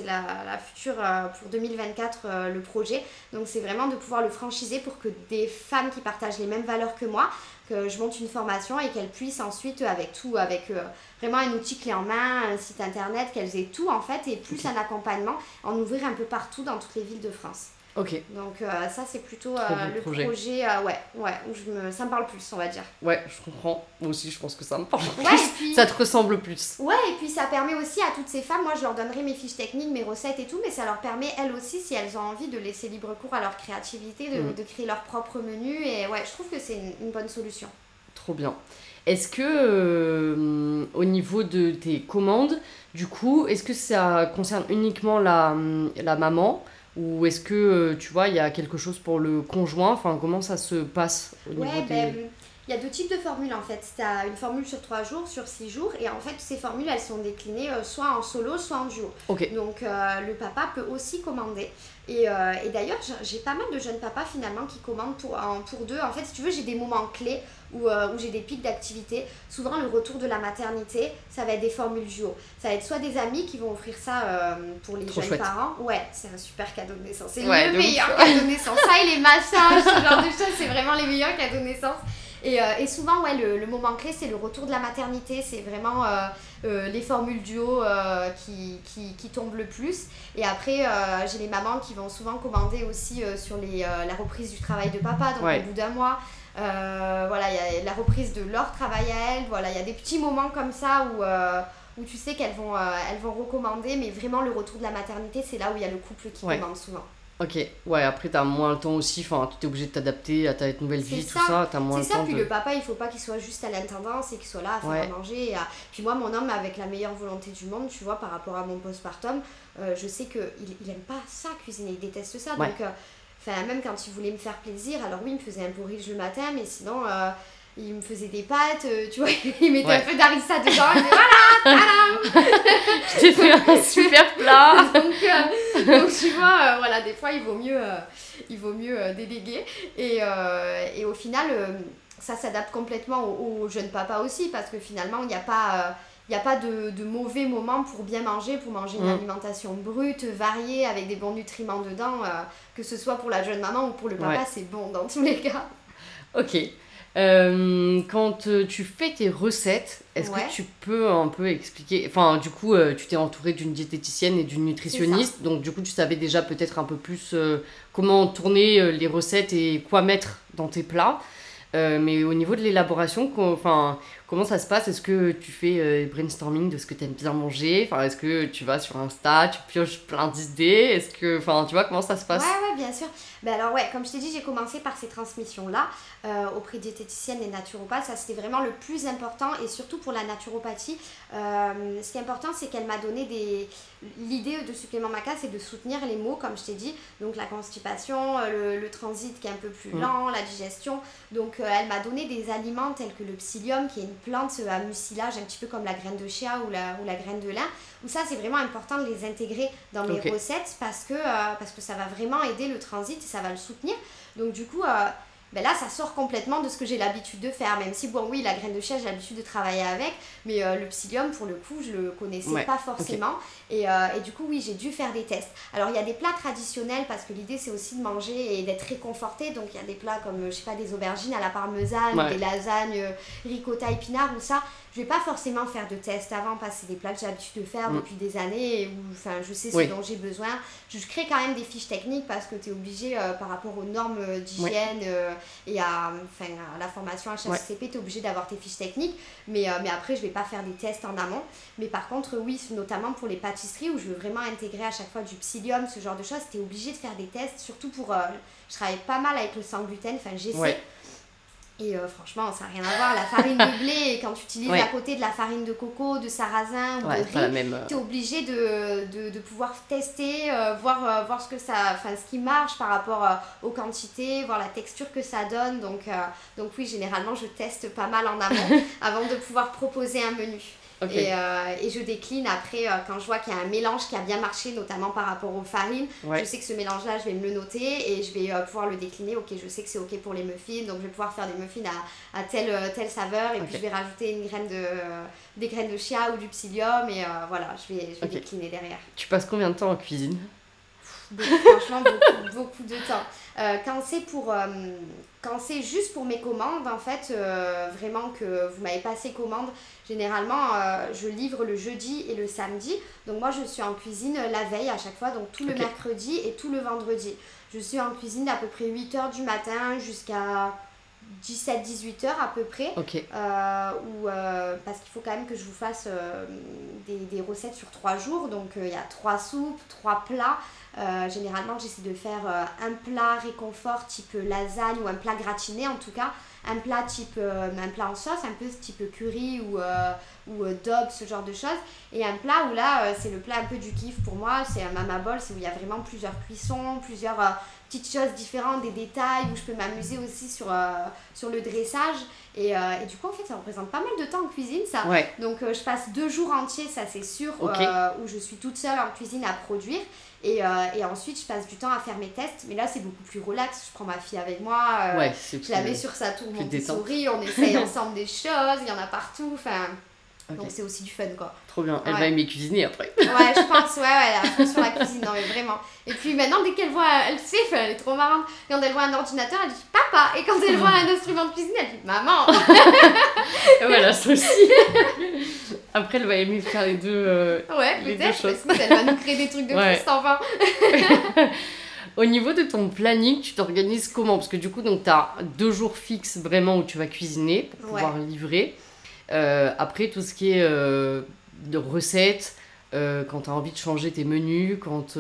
la, la future euh, pour 2024 euh, le projet. Donc, c'est vraiment de pouvoir le franchiser pour que des femmes qui partagent les mêmes valeurs que moi, que je monte une formation et qu'elles puissent ensuite, avec tout, avec euh, vraiment un outil clé en main, un site internet, qu'elles aient tout en fait, et plus un accompagnement, en ouvrir un peu partout dans toutes les villes de France. Ok. Donc euh, ça c'est plutôt euh, le projet, euh, ouais, ouais, où je me, ça me parle plus on va dire. Ouais, je comprends. Moi aussi je pense que ça me parle plus. Ça te ressemble plus. Ouais, et puis ça permet aussi à toutes ces femmes, moi je leur donnerai mes fiches techniques, mes recettes et tout, mais ça leur permet elles aussi, si elles ont envie, de laisser libre cours à leur créativité, de, mm. de créer leur propre menu. Et ouais, je trouve que c'est une, bonne solution. Trop bien. Est-ce que au niveau de tes commandes, du coup, est-ce que ça concerne uniquement la, la maman ou est-ce que, euh, tu vois, il y a quelque chose pour le conjoint? Enfin, comment ça se passe au niveau ouais, ben, il y a deux types de formules en fait. Tu as une formule sur 3 jours, sur 6 jours, et en fait ces formules elles sont déclinées euh, soit en solo, soit en duo. Donc euh, le papa peut aussi commander. Et, et d'ailleurs, j'ai pas mal de jeunes papas finalement qui commandent pour, pour deux. En fait, si tu veux, j'ai des moments clés où, euh, où j'ai des pics d'activité. Souvent, le retour de la maternité, ça va être des formules duo. Ça va être soit des amis qui vont offrir ça euh, pour les jeunes parents. Ouais, c'est un super cadeau de naissance. C'est le meilleur cadeau de naissance. Ça et les massages, ce genre de choses, c'est vraiment les meilleurs cadeaux de naissance. Et, euh, et, souvent, ouais, le, le, moment clé, c'est le retour de la maternité. C'est vraiment les formules duo qui, qui, qui, tombent le plus. Et après, j'ai les mamans qui vont souvent commander aussi sur les, la reprise du travail de papa, donc au bout d'un mois. Euh, voilà, il y a la reprise de leur travail à elles. Voilà, il y a des petits moments comme ça où, euh, où tu sais qu'elles vont, euh, elles vont recommander, mais vraiment le retour de la maternité, c'est là où il y a le couple qui commande souvent. Ok, ouais, après t'as moins le temps aussi, enfin tu es obligé de t'adapter à ta nouvelle vie, tout ça, t'as moins le temps. C'est ça, puis le papa il faut pas qu'il soit juste à l'intendance et qu'il soit là à faire à manger. Puis moi, mon homme, avec la meilleure volonté du monde, tu vois, par rapport à mon postpartum, je sais qu'il il aime pas ça cuisiner, il déteste ça. Donc Enfin, même quand il voulait me faire plaisir, alors oui, il me faisait un porridge le matin, mais sinon, euh, il me faisait des pâtes, euh, tu vois, il mettait un peu d'harissa dedans, et voilà, Je t'ai fait un super plat donc, euh, donc, tu vois, voilà, des fois, il vaut mieux, il vaut mieux déléguer. Et, et au final, ça s'adapte complètement aux, aux, jeunes papas aussi, parce que finalement, il n'y a pas il n'y a pas de, de, mauvais moment pour bien manger, pour manger une mm. alimentation brute, variée, avec des bons nutriments dedans, euh, que ce soit pour la jeune maman ou pour le papa, c'est bon dans tous les cas. Ok. Euh, quand euh, tu fais tes recettes, est-ce que tu peux un peu expliquer Enfin, du coup, tu t'es entourée d'une diététicienne et d'une nutritionniste, donc du coup, tu savais déjà peut-être un peu plus comment tourner les recettes et quoi mettre dans tes plats. mais au niveau de l'élaboration, enfin, Comment ça se passe? Est-ce que tu fais euh, brainstorming de ce que tu aimes bien manger? Enfin, est-ce que tu vas sur Insta, tu pioches plein d'idées? Est-ce que, enfin, tu vois comment ça se passe? Ouais, ouais, bien sûr. Ben alors ouais, comme je t'ai dit, j'ai commencé par ces transmissions-là euh, auprès de diététiciennes et naturopathes. Ça, c'était vraiment le plus important et surtout pour la naturopathie. Euh, ce qui est important, c'est qu'elle m'a donné des... L'idée de supplément maca, c'est de soutenir les maux, comme je t'ai dit. Donc la constipation, le, le, transit qui est un peu plus mmh. lent, la digestion. Donc elle m'a donné des aliments tels que le psyllium, qui est une plantes à mucilage, un petit peu comme la graine de chia ou la, ou la graine de lin, où ça c'est vraiment important de les intégrer dans les recettes parce que, euh, parce que ça va vraiment aider le transit et ça va le soutenir. Donc du coup, euh, ben là, ça sort complètement de ce que j'ai l'habitude de faire. Même si, bon, oui, la graine de chia, j'ai l'habitude de travailler avec, mais euh, le psyllium, pour le coup, je le connaissais pas forcément. Et, euh, et, du coup, oui, j'ai dû faire des tests. Alors, il y a des plats traditionnels parce que l'idée, c'est aussi de manger et d'être réconforté. Donc, il y a des plats comme, je sais pas, des aubergines à la parmesane, des lasagnes euh, ricotta épinards ou ça. Je vais pas forcément faire de tests avant parce que c'est des plats que j'ai l'habitude de faire mm. depuis des années où enfin, je sais ce dont j'ai besoin. Je crée quand même des fiches techniques parce que tu es obligé, par rapport aux normes d'hygiène et à, enfin, à la formation HACCP, tu es obligé d'avoir tes fiches techniques. Mais, euh, mais après, je vais pas faire des tests en amont. Mais par contre, oui, notamment pour les pâtisseries où je veux vraiment intégrer à chaque fois du psyllium, ce genre de choses, tu es obligé de faire des tests, surtout pour. Euh, je travaille pas mal avec le sans gluten, enfin, j'essaie. Et euh, franchement, ça n'a rien à voir. La farine de blé, quand tu utilises à côté de la farine de coco, de sarrasin ou de riz, tu es obligé de, de, de, pouvoir tester, euh, voir, euh, voir ce, que ça, ce qui marche par rapport aux quantités, voir la texture que ça donne. Donc, donc oui, généralement, je teste pas mal en amont avant de pouvoir proposer un menu. Et, euh, et, je décline après euh, quand je vois qu'il y a un mélange qui a bien marché, notamment par rapport aux farines. Je sais que ce mélange-là, je vais me le noter et je vais pouvoir le décliner. Ok, je sais que c'est ok pour les muffins, donc je vais pouvoir faire des muffins à, à telle, telle saveur et puis je vais rajouter une graine de, des graines de chia ou du psyllium et voilà, je vais, je vais décliner derrière. Tu passes combien de temps en cuisine? Franchement, beaucoup, beaucoup, de temps. Euh, quand c'est pour euh, quand c'est juste pour mes commandes, en fait, euh, vraiment que vous m'avez passé commande, généralement, je livre le jeudi et le samedi. Donc moi, je suis en cuisine la veille à chaque fois, donc tout le mercredi et tout le vendredi. Je suis en cuisine à peu près 8 heures du matin jusqu'à 17-18 heures à peu près. ou, parce qu'il faut quand même que je vous fasse des, des, recettes sur 3 jours. Donc il y a 3 soupes, 3 plats. Euh, généralement, j'essaie de faire euh, un plat réconfort type lasagne ou un plat gratiné en tout cas. Un plat type euh, un plat en sauce, un peu type curry ou, ou dob, ce genre de choses. Et un plat où là, c'est le plat un peu du kiff pour moi. C'est un mama bol, c'est où il y a vraiment plusieurs cuissons, plusieurs petites choses différentes, des détails, où je peux m'amuser aussi sur, sur le dressage. Et, et, du coup, en fait, ça représente pas mal de temps en cuisine, ça. Donc, je passe deux jours entiers, ça c'est sûr, où je suis toute seule en cuisine à produire. Et, euh, et, ensuite, je passe du temps à faire mes tests. Mais là, c'est beaucoup plus relax. Je prends ma fille avec moi. Euh, ouais, je la mets sur sa tour Montessori. On essaye ensemble des choses. Il y en a partout. Enfin, Donc, c'est aussi du fun, quoi. Trop bien. Elle va aimer cuisiner après. ouais, je pense. Ouais, ouais, elle a sur la cuisine. Non, mais vraiment. Et puis maintenant, dès qu'elle voit, elle sait, elle est trop marrante. Quand elle voit un ordinateur, elle dit papa. Et quand elle voit un instrument de cuisine, elle dit maman. voilà, ça aussi. Après, elle va aimer faire les deux, euh, ouais, les deux choses. Elle va nous créer des trucs de ouais. enfin. Au niveau de ton planning, tu t'organises comment? Parce que du coup, tu as deux jours fixes vraiment où tu vas cuisiner pour pouvoir livrer. Euh, après, tout ce qui est euh, de recettes, quand tu as envie de changer tes menus, quand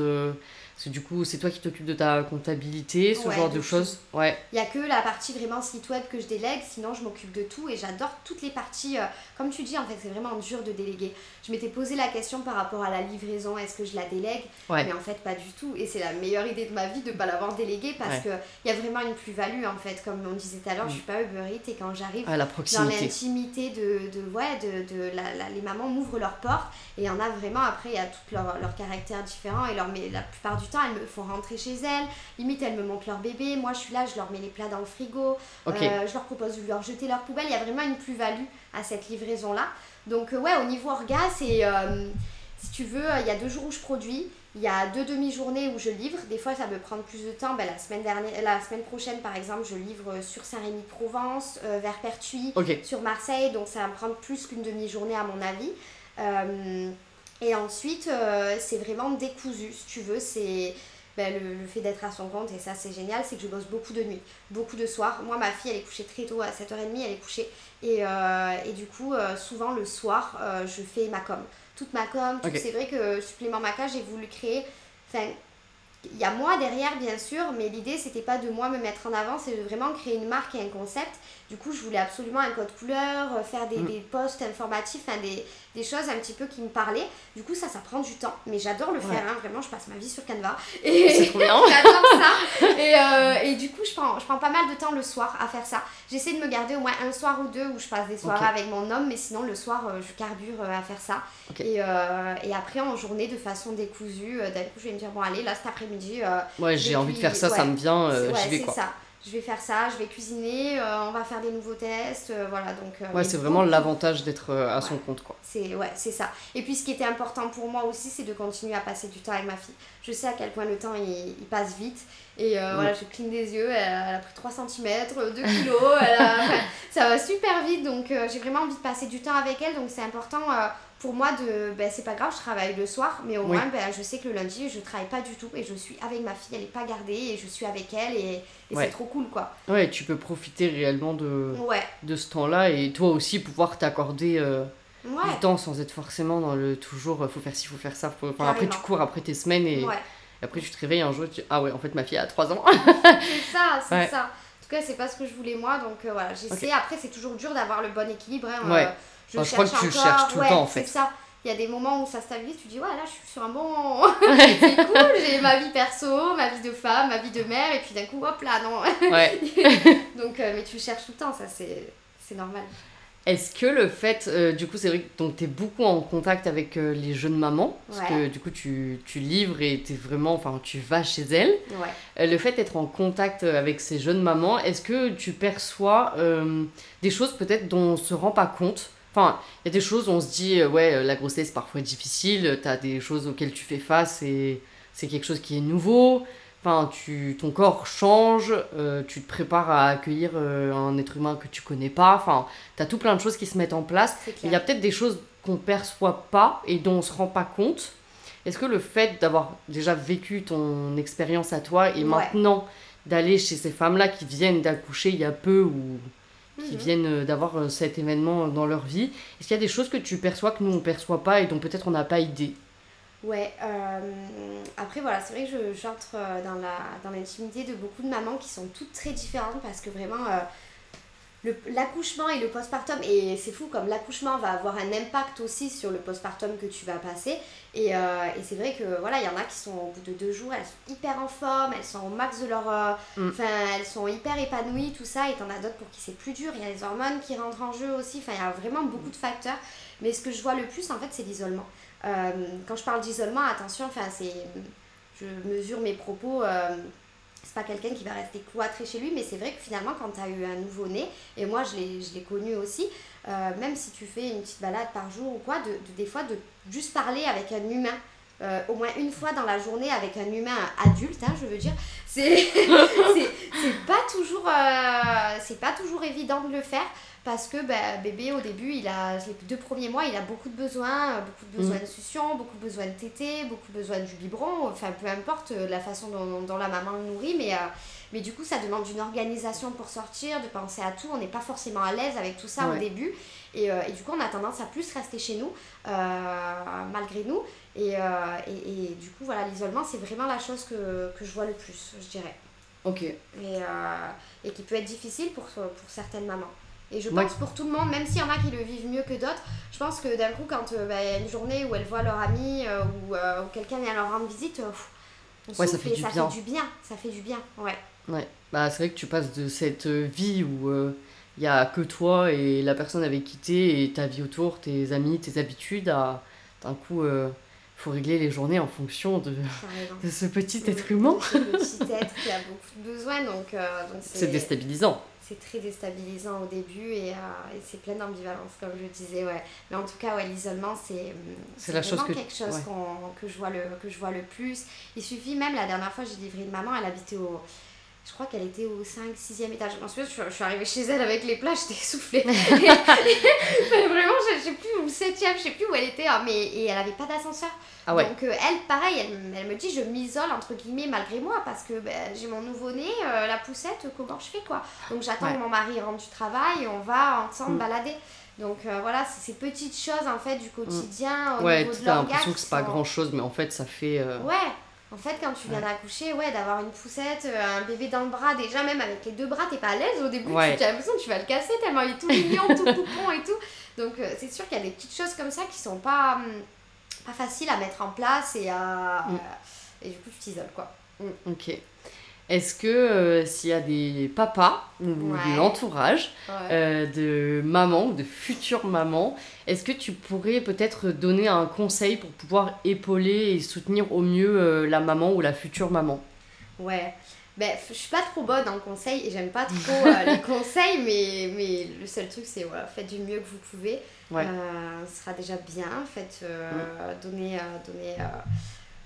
parce que du coup, c'est toi qui t'occupes de ta comptabilité, ce genre de choses. Ouais. Il n'y a que la partie vraiment site web que je délègue, sinon je m'occupe de tout et j'adore toutes les parties. Euh, comme tu dis, en fait, c'est vraiment dur de déléguer. Je m'étais posé la question par rapport à la livraison, est-ce que je la délègue? Mais en fait, pas du tout. Et c'est la meilleure idée de ma vie de ne pas l'avoir déléguée parce qu'il y a vraiment une plus-value en fait. Comme on disait tout à l'heure, je je suis pas Uber Eats et quand j'arrive dans l'intimité de, de, ouais, de, de la, les mamans m'ouvrent leurs portes et il y en a vraiment après, il y a tous leurs leur caractères différents et leur, mais la plupart du temps, elles me font rentrer chez elles. Limite, elles me montrent leur bébé. Moi, je suis là, je leur mets les plats dans le frigo. Euh, je leur propose de leur jeter leur poubelle. Il y a vraiment une plus-value à cette livraison-là. Donc, euh, ouais, au niveau orga, c'est. Euh, si tu veux, il y a deux jours où je produis. Il y a deux demi-journées où je livre. Des fois, ça peut prendre plus de temps. Ben, la, semaine dernière, la semaine prochaine, par exemple, je livre sur Saint-Rémy-de-Provence, vers Pertuis, sur Marseille. Donc, ça va me prendre plus qu'une demi-journée, à mon avis. Et ensuite, euh, c'est vraiment décousu, si tu veux. C'est ben, le, fait d'être à son compte, et ça c'est génial, c'est que je bosse beaucoup de nuit, beaucoup de soirs. Moi, ma fille, elle est couchée très tôt, à 7h30, elle est couchée. Et, euh, et du coup, euh, souvent le soir, je fais ma com. Toute ma com, c'est vrai que Supplément Maca, j'ai voulu créer. Enfin, il y a moi derrière, bien sûr, mais l'idée, c'était pas de moi me mettre en avant, c'est de vraiment créer une marque et un concept. Du coup, je voulais absolument un code couleur, faire des, mm. des posts informatifs, enfin, des, des choses un petit peu qui me parlaient. Du coup, ça, ça prend du temps. Mais j'adore le faire, hein. vraiment, je passe ma vie sur Canva. Et j'adore ça. Et, euh, et, du coup, je prends, je prends pas mal de temps le soir à faire ça. J'essaie de me garder au moins un soir ou deux où je passe des soirées avec mon homme, mais sinon, le soir, euh, je carbure euh, à faire ça. Et, et après, en journée, de façon décousue, d'un coup, je vais me dire, bon, allez, là, cet après-midi. ouais, j'ai envie de faire ça, ça me vient, j'y vais quoi. Ça je vais faire ça, je vais cuisiner, euh, on va faire des nouveaux tests, euh, voilà. Donc, euh, ouais, c'est vraiment l'avantage d'être à son compte, quoi. C'est ouais, c'est ça. Et puis ce qui était important pour moi aussi, c'est de continuer à passer du temps avec ma fille. Je sais à quel point le temps il, il passe vite. Et voilà, je cligne des yeux, elle a, pris 3 cm, 2 kg, ça va super vite, donc j'ai vraiment envie de passer du temps avec elle, donc c'est important pour moi de ben, c'est pas grave je travaille le soir mais au moins ben, je sais que le lundi je travaille pas du tout et je suis avec ma fille elle est pas gardée et je suis avec elle et, c'est trop cool quoi. Ouais tu peux profiter réellement de de ce temps là et toi aussi pouvoir t'accorder euh, du temps sans être forcément dans le toujours faut faire ci faut faire ça après tu cours après tes semaines et, après tu te réveilles un jour tu ah ouais en fait ma fille a 3 ans. C'est ça c'est ça. En tout cas c'est pas ce que je voulais moi donc euh, voilà j'essaie. Après c'est toujours dur d'avoir le bon équilibre hein, euh, je, crois que tu cherches tout le temps en fait. Ça. Il y a des moments où ça stabilise, tu dis ouais là je suis sur un bon. c'est cool, j'ai ma vie perso, ma vie de femme, ma vie de mère, et puis d'un coup hop là non. Ouais. Donc euh, mais tu cherches tout le temps, ça c'est normal. Est-ce que le fait, euh, du coup, c'est vrai que tu es beaucoup en contact avec euh, les jeunes mamans, parce que du coup, tu, tu livres et es vraiment, enfin, tu vas chez elles. Ouais. Euh, le fait d'être en contact avec ces jeunes mamans, est-ce que tu perçois des choses peut-être dont on se rend pas compte? Enfin, il y a des choses où on se dit, ouais, la grossesse parfois difficile, tu as des choses auxquelles tu fais face et c'est quelque chose qui est nouveau. Enfin, tu, ton corps change, euh, tu te prépares à accueillir euh, un être humain que tu connais pas. Enfin, tu as tout plein de choses qui se mettent en place. Il y a peut-être des choses qu'on perçoit pas et dont on se rend pas compte. Est-ce que le fait d'avoir déjà vécu ton expérience à toi et maintenant d'aller chez ces femmes-là qui viennent d'accoucher il y a peu ou qui mhm. viennent euh, d'avoir cet événement dans leur vie, est-ce qu'il y a des choses que tu perçois que nous on perçoit pas et dont peut-être on n'a pas idée? Ouais, euh, après voilà, c'est vrai que j'entre euh, dans, la, dans l'intimité de beaucoup de mamans qui sont toutes très différentes parce que vraiment euh, l'accouchement et le postpartum, et c'est fou comme l'accouchement va avoir un impact aussi sur le postpartum que tu vas passer. Et, et c'est vrai que voilà, il y en a qui sont au bout de deux jours, elles sont hyper en forme, elles sont au max de leur. Mm. Enfin, elles sont hyper épanouies, tout ça, et t'en as d'autres pour qui c'est plus dur. Il y a les hormones qui rentrent en jeu aussi, enfin, il y a vraiment beaucoup de facteurs. Mais ce que je vois le plus en fait, c'est l'isolement. Euh, quand je parle d'isolement, attention, enfin, c'est, je mesure mes propos. Euh, c'est pas quelqu'un qui va rester cloîtré chez lui, mais c'est vrai que finalement, quand tu as eu un nouveau-né, et moi je l'ai connu aussi, euh, même si tu fais une petite balade par jour ou quoi, de, des fois de juste parler avec un humain. au moins une fois dans la journée avec un humain adulte, hein, je veux dire, c'est, pas toujours c'est pas toujours évident de le faire parce que bah, bébé au début il a les deux premiers mois il a beaucoup de besoins euh, beaucoup de besoins mm. de succion beaucoup de besoins de tétée beaucoup de besoins du biberon enfin peu importe euh, la façon dont, dont la maman le nourrit mais euh, mais du coup ça demande une organisation pour sortir de penser à tout. On n'est pas forcément à l'aise avec tout ça au début. Et, et, du coup on a tendance à plus rester chez nous malgré nous. Et, et, et, du coup voilà l'isolement c'est vraiment la chose que, que je vois le plus je dirais. Ok. Et, et qui peut être difficile pour, pour certaines mamans. Et je pense pour tout le monde, même s'il y en a qui le vivent mieux que d'autres, je pense que d'un coup, quand euh, bah, y a une journée où elles voient leur ami euh, euh, ou, quelqu'un vient leur rendre visite, ouais, ça, fait, du ça fait du bien. Ça fait du bien, ouais. Ouais, bah, c'est vrai que tu passes de cette vie où il n'y a que toi et la personne avec qui t'es et ta vie autour, tes amis, tes habitudes, à d'un coup, il faut régler les journées en fonction de, de ce petit être humain. Ce petit être qui a beaucoup de besoins, donc, donc c'est déstabilisant. c'est très déstabilisant au début et, euh, et c'est plein d'ambivalence comme je disais ouais. Mais en tout cas ouais l'isolement c'est c'est la chose que quelque chose que je vois le que je vois le plus. Il suffit même la dernière fois j'ai livré une maman elle habitait au je crois qu'elle était au 5 6e étage je m'en souviens je, suis arrivée chez elle avec les plats j'étais essoufflée vraiment je, sais plus au 7e je sais plus où elle était hein, mais et elle avait pas d'ascenseur ah Donc euh, elle, pareil, elle, elle, me dit je m'isole entre guillemets malgré moi parce que ben, j'ai mon nouveau-né, euh, la poussette, comment je fais quoi? Donc j'attends que mon mari rentre du travail et on va ensemble mm. balader. Donc euh, voilà, c'est ces petites choses en fait du quotidien. Mm. ouais, tu as l'impression que c'est pas grand chose, mais en fait ça fait. Ouais, en fait, quand tu viens d'accoucher, ouais, d'avoir une poussette, un bébé dans le bras, déjà même avec les deux bras, t'es pas à l'aise au début, tu as l'impression que tu vas le casser tellement il est tout mignon, tout poupon et tout. Donc c'est sûr qu'il y a des petites choses comme ça qui sont pas. Hum, pas facile à mettre en place et à. Mm. Et du coup, tu t'isoles, quoi. Mm. Ok. Est-ce que euh, s'il y a des papas ou de l'entourage euh, de mamans ou de futures mamans, est-ce que tu pourrais peut-être donner un conseil pour pouvoir épauler et soutenir au mieux euh, la maman ou la future maman? Ouais. Ben, je suis pas trop bonne en conseil et j'aime pas trop les conseils, mais, mais le seul truc c'est voilà, faites du mieux que vous pouvez. Ce sera déjà bien. Faites, euh, mm.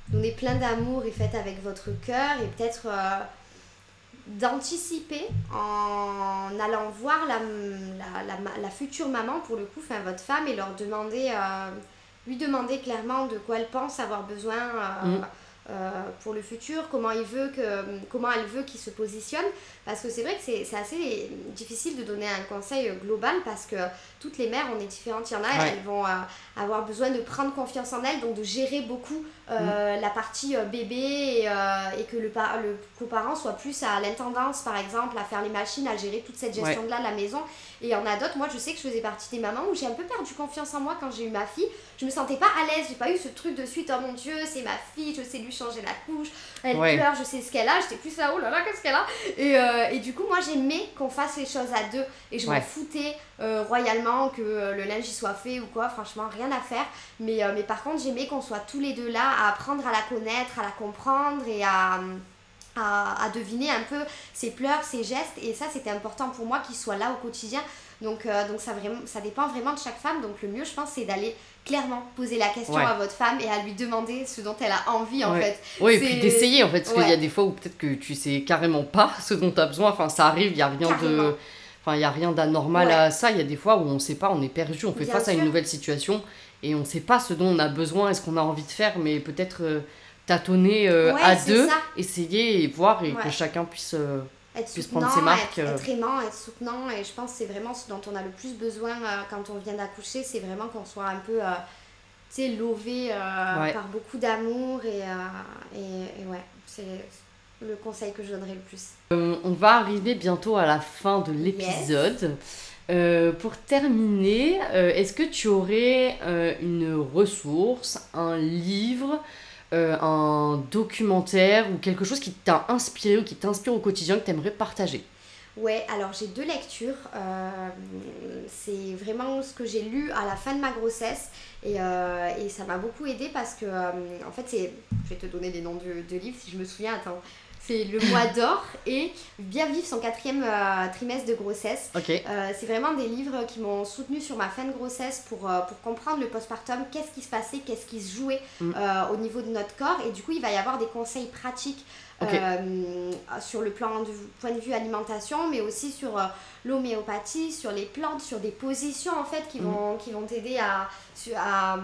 Donner, euh, donner, plein d'amour et faites avec votre cœur et peut-être d'anticiper en allant voir la, la, future maman, pour le coup, enfin votre femme, et leur demander, lui demander clairement de quoi elle pense avoir besoin. Mm. pour le futur, comment, il veut que, comment elle veut qu'il se positionne. Parce que c'est vrai que c'est assez difficile de donner un conseil global parce que toutes les mères, on est différentes. Il y en a, elles vont euh, avoir besoin de prendre confiance en elles, donc de gérer beaucoup euh, mm. la partie euh, bébé et, et, que le, le coparent soit plus à l'intendance, par exemple, à faire les machines, à gérer toute cette gestion-là de la maison. Et il y en a d'autres, moi je sais que je faisais partie des mamans où j'ai un peu perdu confiance en moi quand j'ai eu ma fille. Je me sentais pas à l'aise, j'ai pas eu ce truc de suite, oh mon dieu, c'est ma fille, je sais lui changer la couche. Elle pleure, je sais ce qu'elle a. J'étais plus là, oh là là, qu'est-ce qu'elle a? Et, et, du coup, moi, j'aimais qu'on fasse les choses à deux. Et je m'en foutais euh, royalement que le linge y soit fait ou quoi. Franchement, rien à faire. Mais, mais par contre, j'aimais qu'on soit tous les deux là à apprendre à la connaître, à la comprendre et à à, deviner un peu ses pleurs, ses gestes. Et ça, c'était important pour moi qu'il soit là au quotidien. Donc, euh, donc ça, vraiment, ça dépend vraiment de chaque femme. Donc le mieux, je pense, c'est d'aller clairement poser la question à votre femme et à lui demander ce dont elle a envie, en fait. Oui, et puis d'essayer, en fait. Parce qu'il y a des fois où peut-être que tu sais carrément pas ce dont tu as besoin. Enfin, ça arrive, il n'y a rien de... Enfin, il y a rien d'anormal à ça. Il y a des fois où on ne sait pas, on est perdu, on fait face à une nouvelle situation et on ne sait pas ce dont on a besoin et ce qu'on a envie de faire, mais peut-être... Euh, tâtonner euh, à deux, essayer et voir et que chacun puisse, euh, puisse prendre ses marques. Être, être, aimant, être soutenant. Et je pense que c'est vraiment ce dont on a le plus besoin quand on vient d'accoucher. C'est vraiment qu'on soit un peu tu sais, lové par beaucoup d'amour. Et, et, ouais, c'est le conseil que je donnerais le plus. on va arriver bientôt à la fin de l'épisode. pour terminer, est-ce que tu aurais une ressource, un livre, euh, un documentaire ou quelque chose qui t'a inspiré ou qui t'inspire au quotidien que tu aimerais partager? Ouais, alors j'ai deux lectures. Euh, c'est vraiment ce que j'ai lu à la fin de ma grossesse et, euh, et ça m'a beaucoup aidé parce que, en fait, c'est. Je vais te donner des noms de, de livres si je me souviens. Attends c'est le mois d'or et Bien vivre son quatrième euh, trimestre de grossesse. Euh, c'est vraiment des livres qui m'ont soutenu sur ma fin de grossesse pour, euh, pour comprendre le postpartum, qu'est-ce qui se passait, qu'est-ce qui se jouait mm. au niveau de notre corps. Et du coup, il va y avoir des conseils pratiques euh, sur le plan du point de vue alimentation, mais aussi sur euh, l'homéopathie, sur les plantes, sur des positions en fait qui mm. vont qui vont t'aider à, à,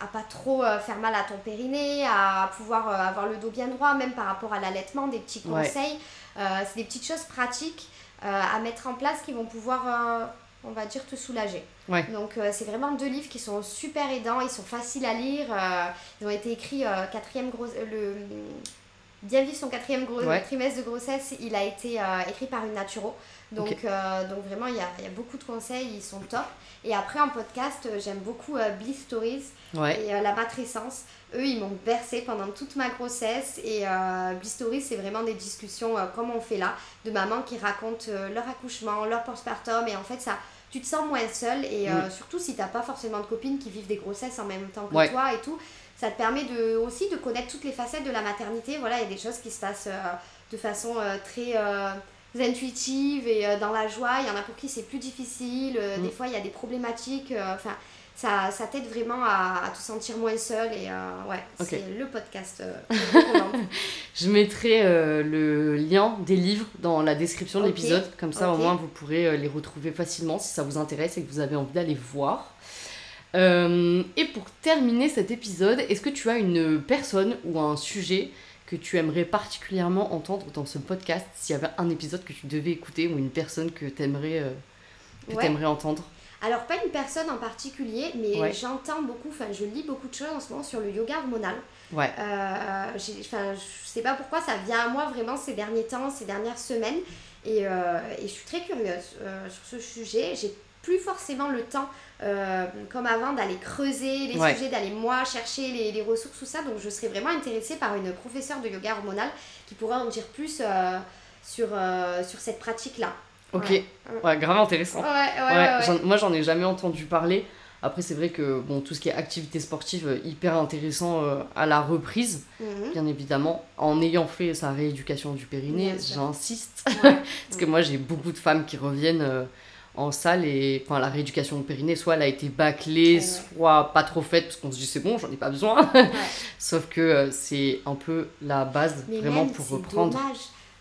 à, pas trop euh, faire mal à ton périnée, à pouvoir avoir le dos bien droit, même par rapport à l'allaitement, des petits conseils. c'est des petites choses pratiques à mettre en place qui vont pouvoir on va dire, te soulager. Donc, c'est vraiment deux livres qui sont super aidants, ils sont faciles à lire. ils ont été écrits quatrième gros, le, Bien vivre son quatrième trimestre de grossesse, il a été euh, écrit par une naturo. Donc, euh, donc vraiment, il y a, y a, beaucoup de conseils, ils sont top. Et après, en podcast, euh, j'aime beaucoup Bliss Stories et La Matrescence. Eux, ils m'ont bercé pendant toute ma grossesse. Et Bliss Stories, c'est vraiment des discussions comme on fait là, de mamans qui racontent leur accouchement, leur postpartum. Et en fait, ça, tu te sens moins seule. Et surtout, si tu n'as pas forcément de copines qui vivent des grossesses en même temps que toi et tout ça te permet de, aussi de connaître toutes les facettes de la maternité. Voilà, il y a des choses qui se passent euh, de façon euh, très euh, intuitive et dans la joie. Il y en a pour qui c'est plus difficile. Mm. Des fois, il y a des problématiques. Enfin, ça, ça t'aide vraiment à, à, te sentir moins seul. Et ouais, c'est le podcast. Je mettrai le lien des livres dans la description de l'épisode. Comme ça, au moins, vous pourrez les retrouver facilement si ça vous intéresse et que vous avez envie d'aller voir. Euh, et pour terminer cet épisode, est-ce que tu as une personne ou un sujet que tu aimerais particulièrement entendre dans ce podcast s'il y avait un épisode que tu devais écouter ou une personne que tu aimerais, euh, aimerais entendre? Alors, pas une personne en particulier, mais j'entends beaucoup, enfin, je lis beaucoup de choses en ce moment sur le yoga hormonal. Ouais. Euh, je sais pas pourquoi ça vient à moi vraiment ces derniers temps, ces dernières semaines. Et, euh, et je suis très curieuse sur ce sujet. J'ai plus forcément le temps, euh, comme avant, d'aller creuser les sujets, d'aller moi chercher les, les, ressources, tout ça. Donc je serais vraiment intéressée par une professeure de yoga hormonal qui pourrait en dire plus euh, sur, euh, sur cette pratique-là. Ok, ouais. grave intéressant. Ouais, moi j'en ai jamais entendu parler. Après, c'est vrai que bon, tout ce qui est activité sportive, hyper intéressant à la reprise, mhm. bien évidemment. En ayant fait sa rééducation du périnée, j'insiste. Parce que moi, j'ai beaucoup de femmes qui reviennent en salle et enfin la rééducation de périnée soit elle a été bâclée soit pas trop faite parce qu'on se dit c'est bon j'en ai pas besoin. Sauf que euh, c'est un peu la base vraiment pour reprendre. dommage.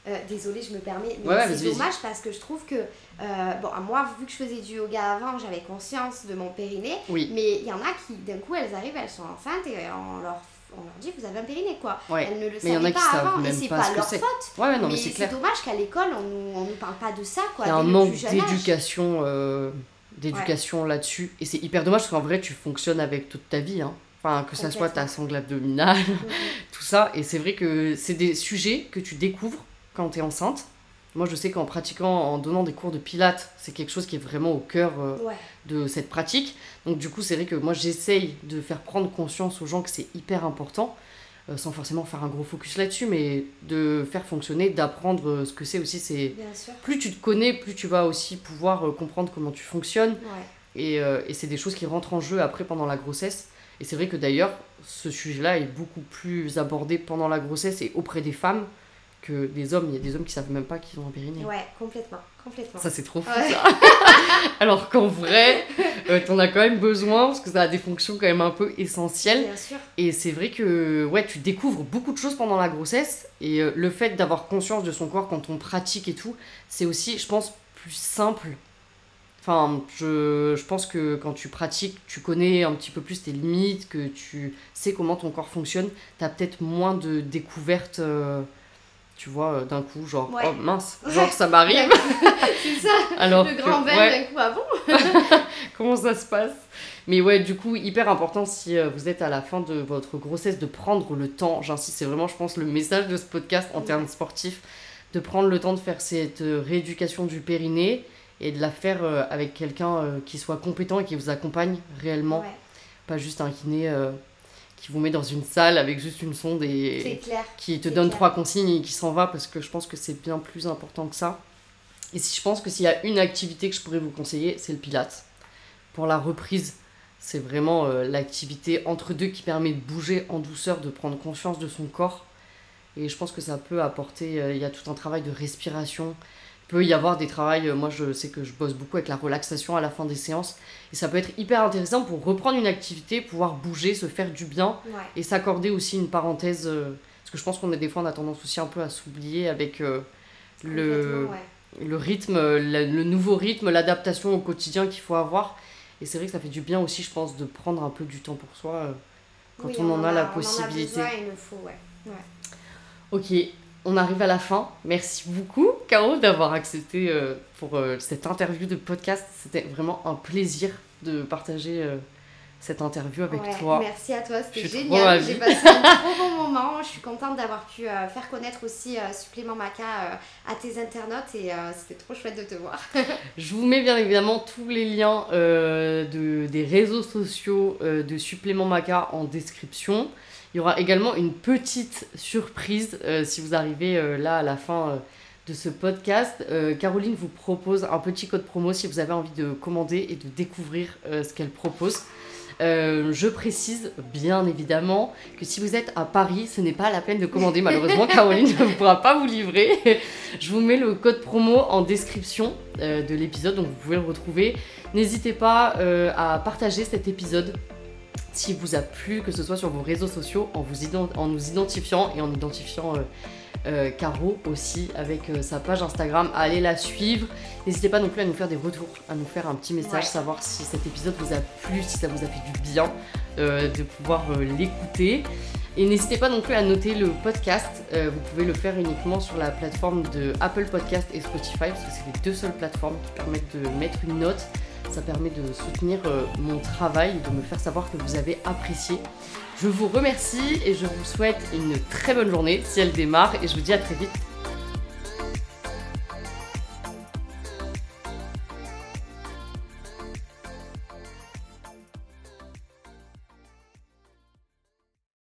Euh, désolée je me permets mais c'est dommage parce que je trouve que euh, bon moi vu que je faisais du yoga avant j'avais conscience de mon périnée. Oui. mais il y en a qui d'un coup elles arrivent elles sont enceintes et on leur on leur dit vous avez un périnée quoi. Elles ne le savaient pas avant et c'est pas, leur faute. Ouais, non, mais, c'est dommage qu'à l'école on nous, on nous parle pas de ça quoi. Il y a un manque d'éducation euh, d'éducation là-dessus et c'est hyper dommage parce qu'en vrai tu fonctionnes avec toute ta vie hein. Enfin, que ça soit ta sangle abdominale, tout ça. Et c'est vrai que c'est des sujets que tu découvres quand tu es enceinte moi, je sais qu'en pratiquant, en donnant des cours de pilates, c'est quelque chose qui est vraiment au cœur euh, de cette pratique. Donc, du coup, c'est vrai que moi, j'essaye de faire prendre conscience aux gens que c'est hyper important. euh, sans forcément faire un gros focus là-dessus, mais de faire fonctionner, d'apprendre euh, ce que c'est aussi. C'est Bien sûr. plus tu te connais, plus tu vas aussi pouvoir euh, comprendre comment tu fonctionnes. Ouais. Et, et c'est des choses qui rentrent en jeu après pendant la grossesse. Et c'est vrai que d'ailleurs, ce sujet-là est beaucoup plus abordé pendant la grossesse et auprès des femmes que des hommes. Il y a des hommes qui savent même pas qu'ils ont un périnée. Ouais, complètement. Complètement. Ça, c'est trop fou, Ouais. ça. Alors qu'en vrai, euh, t'en as quand même besoin parce que ça a des fonctions quand même un peu essentielles. Bien sûr. Et c'est vrai que ouais, tu découvres beaucoup de choses pendant la grossesse. Et euh, le fait d'avoir conscience de son corps quand on pratique et tout, c'est aussi, je pense, plus simple. Enfin, je, je pense que quand tu pratiques, tu connais un petit peu plus tes limites, que tu sais comment ton corps fonctionne. T'as peut-être moins de découvertes, euh, tu vois, euh, d'un coup, genre, Ouais. oh mince, Ouais. genre ça m'arrive. c'est ça. Alors le grand verre ouais. d'un coup avant. comment ça se passe? Mais ouais, du coup, hyper important si euh, vous êtes à la fin de votre grossesse de prendre le temps. J'insiste, c'est vraiment, je pense, le message de ce podcast en termes sportifs, de prendre le temps de faire cette euh, rééducation du périnée et de la faire avec quelqu'un qui soit compétent et qui vous accompagne réellement, pas juste un kiné qui vous met dans une salle avec juste une sonde et clair. qui te donne clair. trois consignes et qui s'en va parce que je pense que c'est bien plus important que ça. Et si je pense que s'il y a une activité que je pourrais vous conseiller, c'est le pilate. Pour la reprise, c'est vraiment euh, l'activité entre deux qui permet de bouger en douceur, de prendre conscience de son corps. Et je pense que ça peut apporter, euh, il y a tout un travail de respiration. Il peut y avoir des travails, euh, moi je sais que je bosse beaucoup avec la relaxation à la fin des séances. Et ça peut être hyper intéressant pour reprendre une activité, pouvoir bouger, se faire du bien Ouais. et s'accorder aussi une parenthèse euh, parce que je pense qu'on a des fois on a tendance aussi un peu à s'oublier avec euh, le, ouais. le rythme la- le nouveau rythme l'adaptation au quotidien qu'il faut avoir et c'est vrai que ça fait du bien aussi je pense de prendre un peu du temps pour soi euh, quand Oui, on, en a la on possibilité En a besoin, il le faut, ouais. ok on arrive à la fin merci beaucoup Caro d'avoir accepté euh, pour euh, cette interview de podcast c'était vraiment un plaisir de partager euh, cette interview avec Ouais, toi Merci à toi, c'était génial. J'ai passé un trop bon moment. Je suis contente d'avoir pu faire connaître aussi Supplément Maca à tes internautes et c'était trop chouette de te voir. Je vous mets bien évidemment tous les liens de, des réseaux sociaux de Supplément Maca en description. Il y aura également une petite surprise euh, si vous arrivez euh, là à la fin euh, de ce podcast. Caroline vous propose un petit code promo si vous avez envie de commander et de découvrir ce qu'elle propose. Je précise bien évidemment que si vous êtes à Paris, ce n'est pas la peine de commander. Malheureusement, Caroline ne pourra pas vous livrer. Je vous mets le code promo en description de l'épisode, donc vous pouvez le retrouver. N'hésitez pas à partager cet épisode s'il vous a plu, que ce soit sur vos réseaux sociaux, en, vous ident- en nous identifiant et en identifiant euh, euh, Caro aussi avec euh, sa page Instagram. Allez la suivre. N'hésitez pas non plus à nous faire des retours, à nous faire un petit message, Ouais. savoir si cet épisode vous a plu, si ça vous a fait du bien de pouvoir l'écouter. Et n'hésitez pas non plus à noter le podcast. Euh, vous pouvez le faire uniquement sur la plateforme de Apple Podcast et Spotify, parce que c'est les deux seules plateformes qui permettent de mettre une note. Ça permet de soutenir euh, mon travail de me faire savoir que vous avez apprécié. Je vous remercie et je vous souhaite une très bonne journée si elle démarre. Et je vous dis à très vite